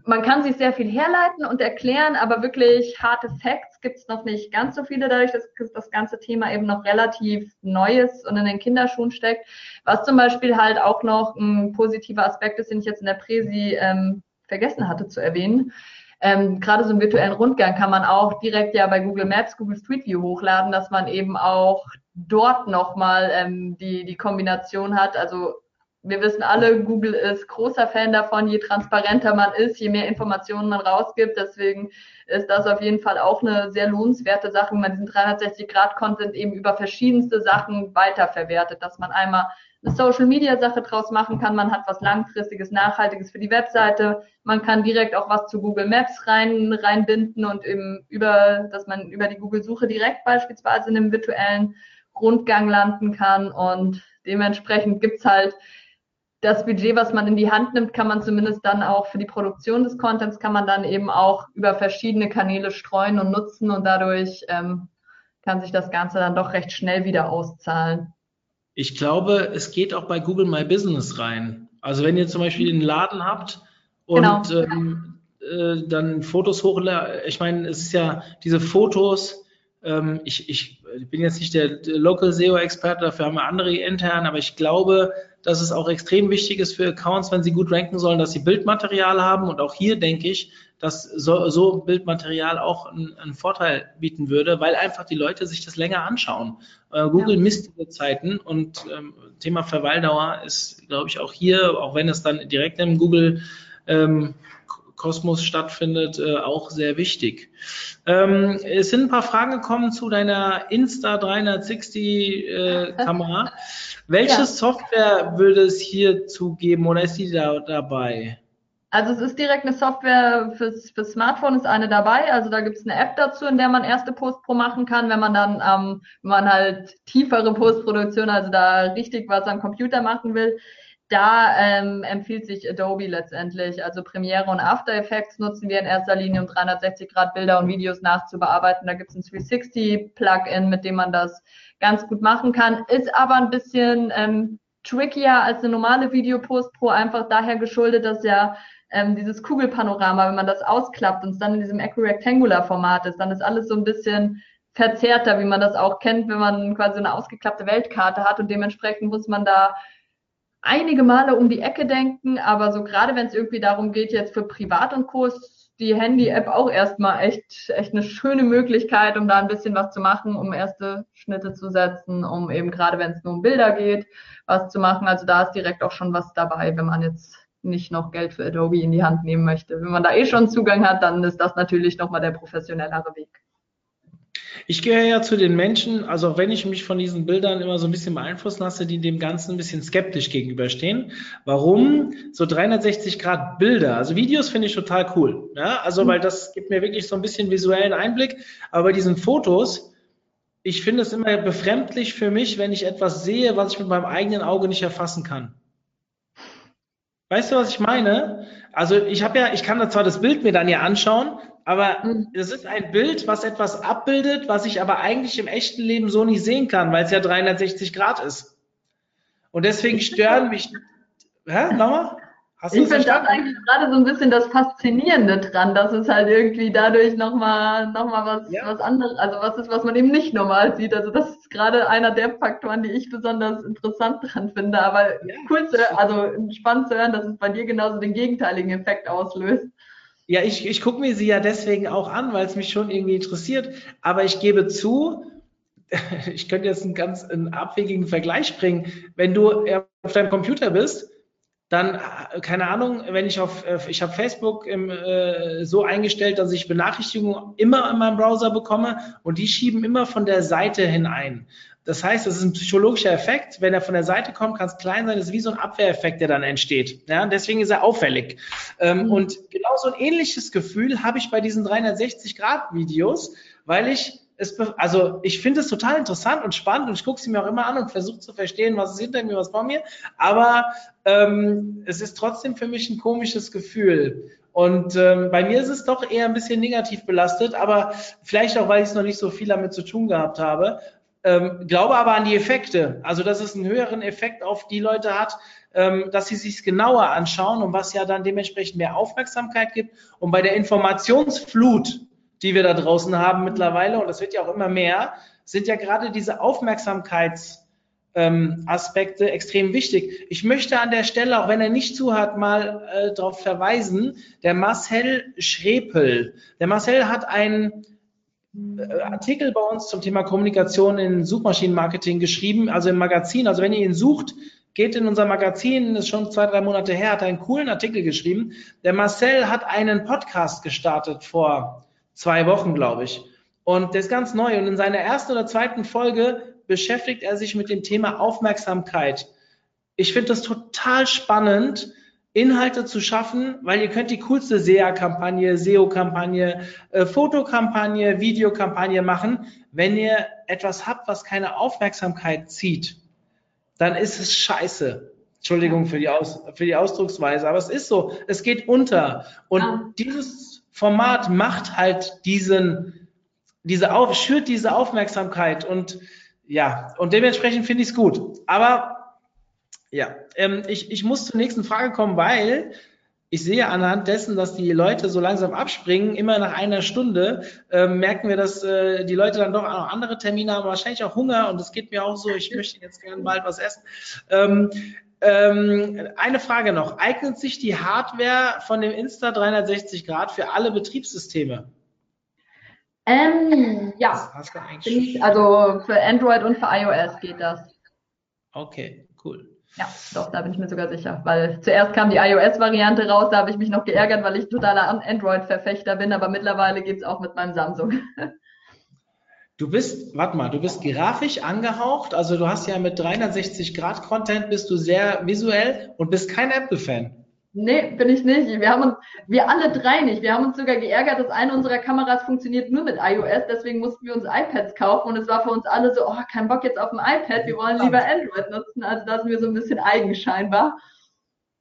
man kann sich sehr viel herleiten und erklären, aber wirklich harte Facts gibt es noch nicht ganz so viele, dadurch, dass das ganze Thema eben noch relativ neu ist und in den Kinderschuhen steckt. Was zum Beispiel halt auch noch ein positiver Aspekt ist, den ich jetzt in der Präsi ähm, vergessen hatte zu erwähnen. Ähm, gerade so einen virtuellen Rundgang kann man auch direkt ja bei Google Maps, Google Street View hochladen, dass man eben auch dort nochmal ähm, die, die Kombination hat. Also wir wissen alle, Google ist großer Fan davon, je transparenter man ist, je mehr Informationen man rausgibt. Deswegen ist das auf jeden Fall auch eine sehr lohnenswerte Sache, wenn man diesen 360-Grad-Content eben über verschiedenste Sachen weiterverwertet, dass man einmal eine Social Media Sache draus machen kann. Man hat was langfristiges, nachhaltiges für die Webseite. Man kann direkt auch was zu Google Maps rein, reinbinden und eben über, dass man über die Google Suche direkt beispielsweise in einem virtuellen Rundgang landen kann und dementsprechend gibt's halt das Budget, was man in die Hand nimmt, kann man zumindest dann auch für die Produktion des Contents, kann man dann eben auch über verschiedene Kanäle streuen und nutzen und dadurch ähm, kann sich das Ganze dann doch recht schnell wieder auszahlen. Ich glaube, es geht auch bei Google My Business rein. Also wenn ihr zum Beispiel einen Laden habt und genau. ähm, äh, dann Fotos hochladen, ich meine, es ist ja diese Fotos, ähm, ich, ich bin jetzt nicht der, Local SEO-Experte, dafür haben wir andere intern, aber ich glaube, dass es auch extrem wichtig ist für Accounts, wenn sie gut ranken sollen, dass sie Bildmaterial haben. Und auch hier denke ich, dass so, so Bildmaterial auch einen, einen, Vorteil bieten würde, weil einfach die Leute sich das länger anschauen. Äh, Google ja. misst diese Zeiten und ähm, Thema Verweildauer ist, glaube ich, auch hier, auch wenn es dann direkt im Google ähm, Kosmos stattfindet, äh, auch sehr wichtig. Ähm, es sind ein paar Fragen gekommen zu deiner Insta 360 äh, Kamera. Welche ja. Software würde es hier zugeben oder ist die da dabei? Also es ist direkt eine Software fürs, fürs Smartphone, ist eine dabei. Also da gibt es eine App dazu, in der man erste Postpro machen kann, wenn man dann, ähm, wenn man halt tiefere Postproduktion, also da richtig was am Computer machen will. Da ähm, empfiehlt sich Adobe letztendlich. Also Premiere und After Effects nutzen wir in erster Linie, um 360 Grad Bilder und Videos nachzubearbeiten. Da gibt es ein 360 Plugin, mit dem man das ganz gut machen kann. Ist aber ein bisschen ähm, trickier als eine normale Video Post Pro, einfach daher geschuldet, dass ja ähm, dieses Kugelpanorama, wenn man das ausklappt und es dann in diesem Equirectangular-Format ist, dann ist alles so ein bisschen verzerrter, wie man das auch kennt, wenn man quasi eine ausgeklappte Weltkarte hat und dementsprechend muss man da einige Male um die Ecke denken, aber so gerade wenn es irgendwie darum geht, jetzt für Privat und ist die Handy-App auch erstmal echt, echt eine schöne Möglichkeit, um da ein bisschen was zu machen, um erste Schnitte zu setzen, um eben gerade wenn es nur um Bilder geht, was zu machen. Also da ist direkt auch schon was dabei, wenn man jetzt nicht noch Geld für Adobe in die Hand nehmen möchte. Wenn man da eh schon Zugang hat, dann ist das natürlich nochmal der professionellere Weg. Ich gehöre ja zu den Menschen, also wenn ich mich von diesen Bildern immer so ein bisschen beeinflussen lasse, die dem Ganzen ein bisschen skeptisch gegenüberstehen. Warum? So 360 Grad Bilder, also Videos finde ich total cool. Ja? Also, weil das gibt mir wirklich so ein bisschen visuellen Einblick. Aber bei diesen Fotos, ich finde es immer befremdlich für mich, wenn ich etwas sehe, was ich mit meinem eigenen Auge nicht erfassen kann. Weißt du, was ich meine? Also ich habe ja, ich kann da zwar das Bild mir dann ja anschauen, aber mhm. es ist ein Bild, was etwas abbildet, was ich aber eigentlich im echten Leben so nicht sehen kann, weil es ja 360 Grad ist. Und deswegen stören mich. Hä? Nochmal? Hast ich finde das eigentlich gerade so ein bisschen das Faszinierende dran, dass es halt irgendwie dadurch nochmal noch mal was, ja. was anderes, also was ist, was man eben nicht normal sieht. Also das ist gerade einer der Faktoren, die ich besonders interessant dran finde. Aber ja. cool zu, also spannend zu hören, dass es bei dir genauso den gegenteiligen Effekt auslöst. Ja, ich, ich gucke mir sie ja deswegen auch an, weil es mich schon irgendwie interessiert. Aber ich gebe zu, ich könnte jetzt einen ganz einen abwegigen Vergleich bringen. Wenn du auf deinem Computer bist, dann, keine Ahnung, wenn ich auf, ich habe Facebook im, äh, so eingestellt, dass ich Benachrichtigungen immer in meinem Browser bekomme und die schieben immer von der Seite hinein. Das heißt, es ist ein psychologischer Effekt. Wenn er von der Seite kommt, kann es klein sein. Das ist wie so ein Abwehreffekt, der dann entsteht. Ja, deswegen ist er auffällig. Ähm, mhm. Und genau so ein ähnliches Gefühl habe ich bei diesen 360-Grad-Videos, weil ich es, also ich finde es total interessant und spannend und ich gucke sie mir auch immer an und versuche zu verstehen, was ist hinter mir, was vor mir. Aber ähm, es ist trotzdem für mich ein komisches Gefühl. Und ähm, bei mir ist es doch eher ein bisschen negativ belastet, aber vielleicht auch, weil ich es noch nicht so viel damit zu tun gehabt habe. Ähm, glaube aber an die Effekte, also dass es einen höheren Effekt auf die Leute hat, ähm, dass sie sich genauer anschauen und was ja dann dementsprechend mehr Aufmerksamkeit gibt. Und bei der Informationsflut, die wir da draußen haben mittlerweile, und das wird ja auch immer mehr, sind ja gerade diese Aufmerksamkeitsaspekte ähm, extrem wichtig. Ich möchte an der Stelle, auch wenn er nicht zuhört, mal äh, darauf verweisen, der Marcel Schrepel. Der Marcel hat einen Artikel bei uns zum Thema Kommunikation in Suchmaschinenmarketing geschrieben, also im Magazin. Also wenn ihr ihn sucht, geht in unser Magazin, ist schon zwei, drei Monate her, hat einen coolen Artikel geschrieben. Der Marcel hat einen Podcast gestartet vor zwei Wochen, glaube ich. Und der ist ganz neu. Und in seiner ersten oder zweiten Folge beschäftigt er sich mit dem Thema Aufmerksamkeit. Ich finde das total spannend, Inhalte zu schaffen, weil ihr könnt die coolste SEA-Kampagne, SEO-Kampagne, äh, Fotokampagne, Videokampagne machen. Wenn ihr etwas habt, was keine Aufmerksamkeit zieht, dann ist es scheiße. Entschuldigung für die, Aus, für die Ausdrucksweise, aber es ist so, es geht unter. Und ja. dieses Format macht halt diesen, diese auf, schürt diese Aufmerksamkeit und ja, und dementsprechend finde ich es gut. Aber ja, ähm, ich, ich muss zur nächsten Frage kommen, weil ich sehe anhand dessen, dass die Leute so langsam abspringen, immer nach einer Stunde, ähm, merken wir, dass äh, die Leute dann doch auch andere Termine haben, wahrscheinlich auch Hunger und das geht mir auch so, ich möchte jetzt gerne bald was essen. Ähm, ähm, eine Frage noch, eignet sich die Hardware von dem Insta 360 Grad für alle Betriebssysteme? Ähm, ja, also für Android und für iOS geht das. Okay. Ja, doch, da bin ich mir sogar sicher. Weil zuerst kam die iOS-Variante raus, da habe ich mich noch geärgert, weil ich totaler Android-Verfechter bin, aber mittlerweile geht es auch mit meinem Samsung. Du bist, warte mal, du bist grafisch angehaucht, also du hast ja mit 360 Grad Content bist du sehr visuell und bist kein Apple-Fan. Nee, bin ich nicht. Wir haben uns, wir alle drei nicht. Wir haben uns sogar geärgert, dass eine unserer Kameras funktioniert nur mit iOS. Deswegen mussten wir uns iPads kaufen und es war für uns alle so, oh, kein Bock jetzt auf dem iPad. Wir wollen lieber Android nutzen. Also da sind wir so ein bisschen eigen scheinbar.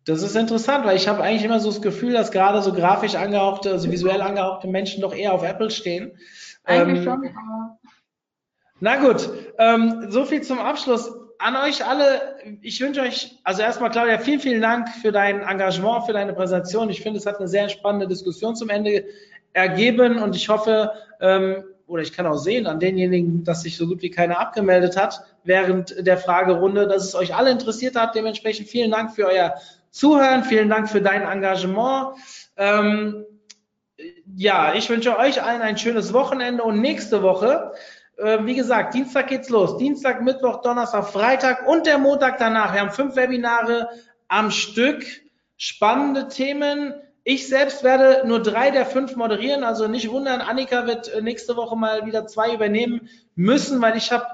Das ist interessant, weil ich habe eigentlich immer so das Gefühl, dass gerade so grafisch angehauchte, also visuell angehauchte Menschen doch eher auf Apple stehen. Eigentlich Ähm, schon, aber Na gut, ähm, so viel zum Abschluss. An euch alle, ich wünsche euch, also erstmal Claudia, vielen, vielen Dank für dein Engagement, für deine Präsentation. Ich finde, es hat eine sehr spannende Diskussion zum Ende ergeben und ich hoffe, ähm, oder ich kann auch sehen an denjenigen, dass sich so gut wie keiner abgemeldet hat während der Fragerunde, dass es euch alle interessiert hat. Dementsprechend vielen Dank für euer Zuhören, vielen Dank für dein Engagement. Ähm, ja, ich wünsche euch allen ein schönes Wochenende und nächste Woche, wie gesagt, Dienstag geht's los. Dienstag, Mittwoch, Donnerstag, Freitag und der Montag danach. Wir haben fünf Webinare am Stück. Spannende Themen. Ich selbst werde nur drei der fünf moderieren, also nicht wundern. Annika wird äh, nächste Woche mal wieder zwei übernehmen müssen, weil ich habe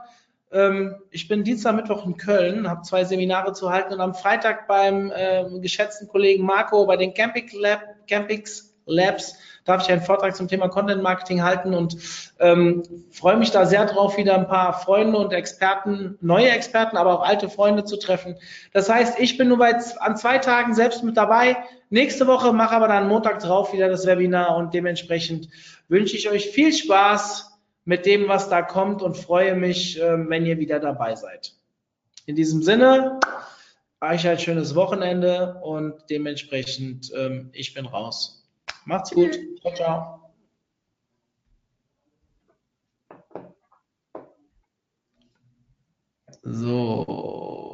ähm, ich bin Dienstag, Mittwoch in Köln, habe zwei Seminare zu halten und am Freitag beim ähm, geschätzten Kollegen Marco bei den Camping Lab, Campix Labs darf ich einen Vortrag zum Thema Content Marketing halten und ähm, freue mich da sehr drauf, wieder ein paar Freunde und Experten, neue Experten, aber auch alte Freunde zu treffen. Das heißt, ich bin nur bei, an zwei Tagen selbst mit dabei. Nächste Woche mache aber dann Montag drauf wieder das Webinar und dementsprechend wünsche ich euch viel Spaß mit dem, was da kommt und freue mich, ähm, wenn ihr wieder dabei seid. In diesem Sinne, euch ein schönes Wochenende und dementsprechend, ähm, ich bin raus. Macht's gut. Ciao, ciao. So.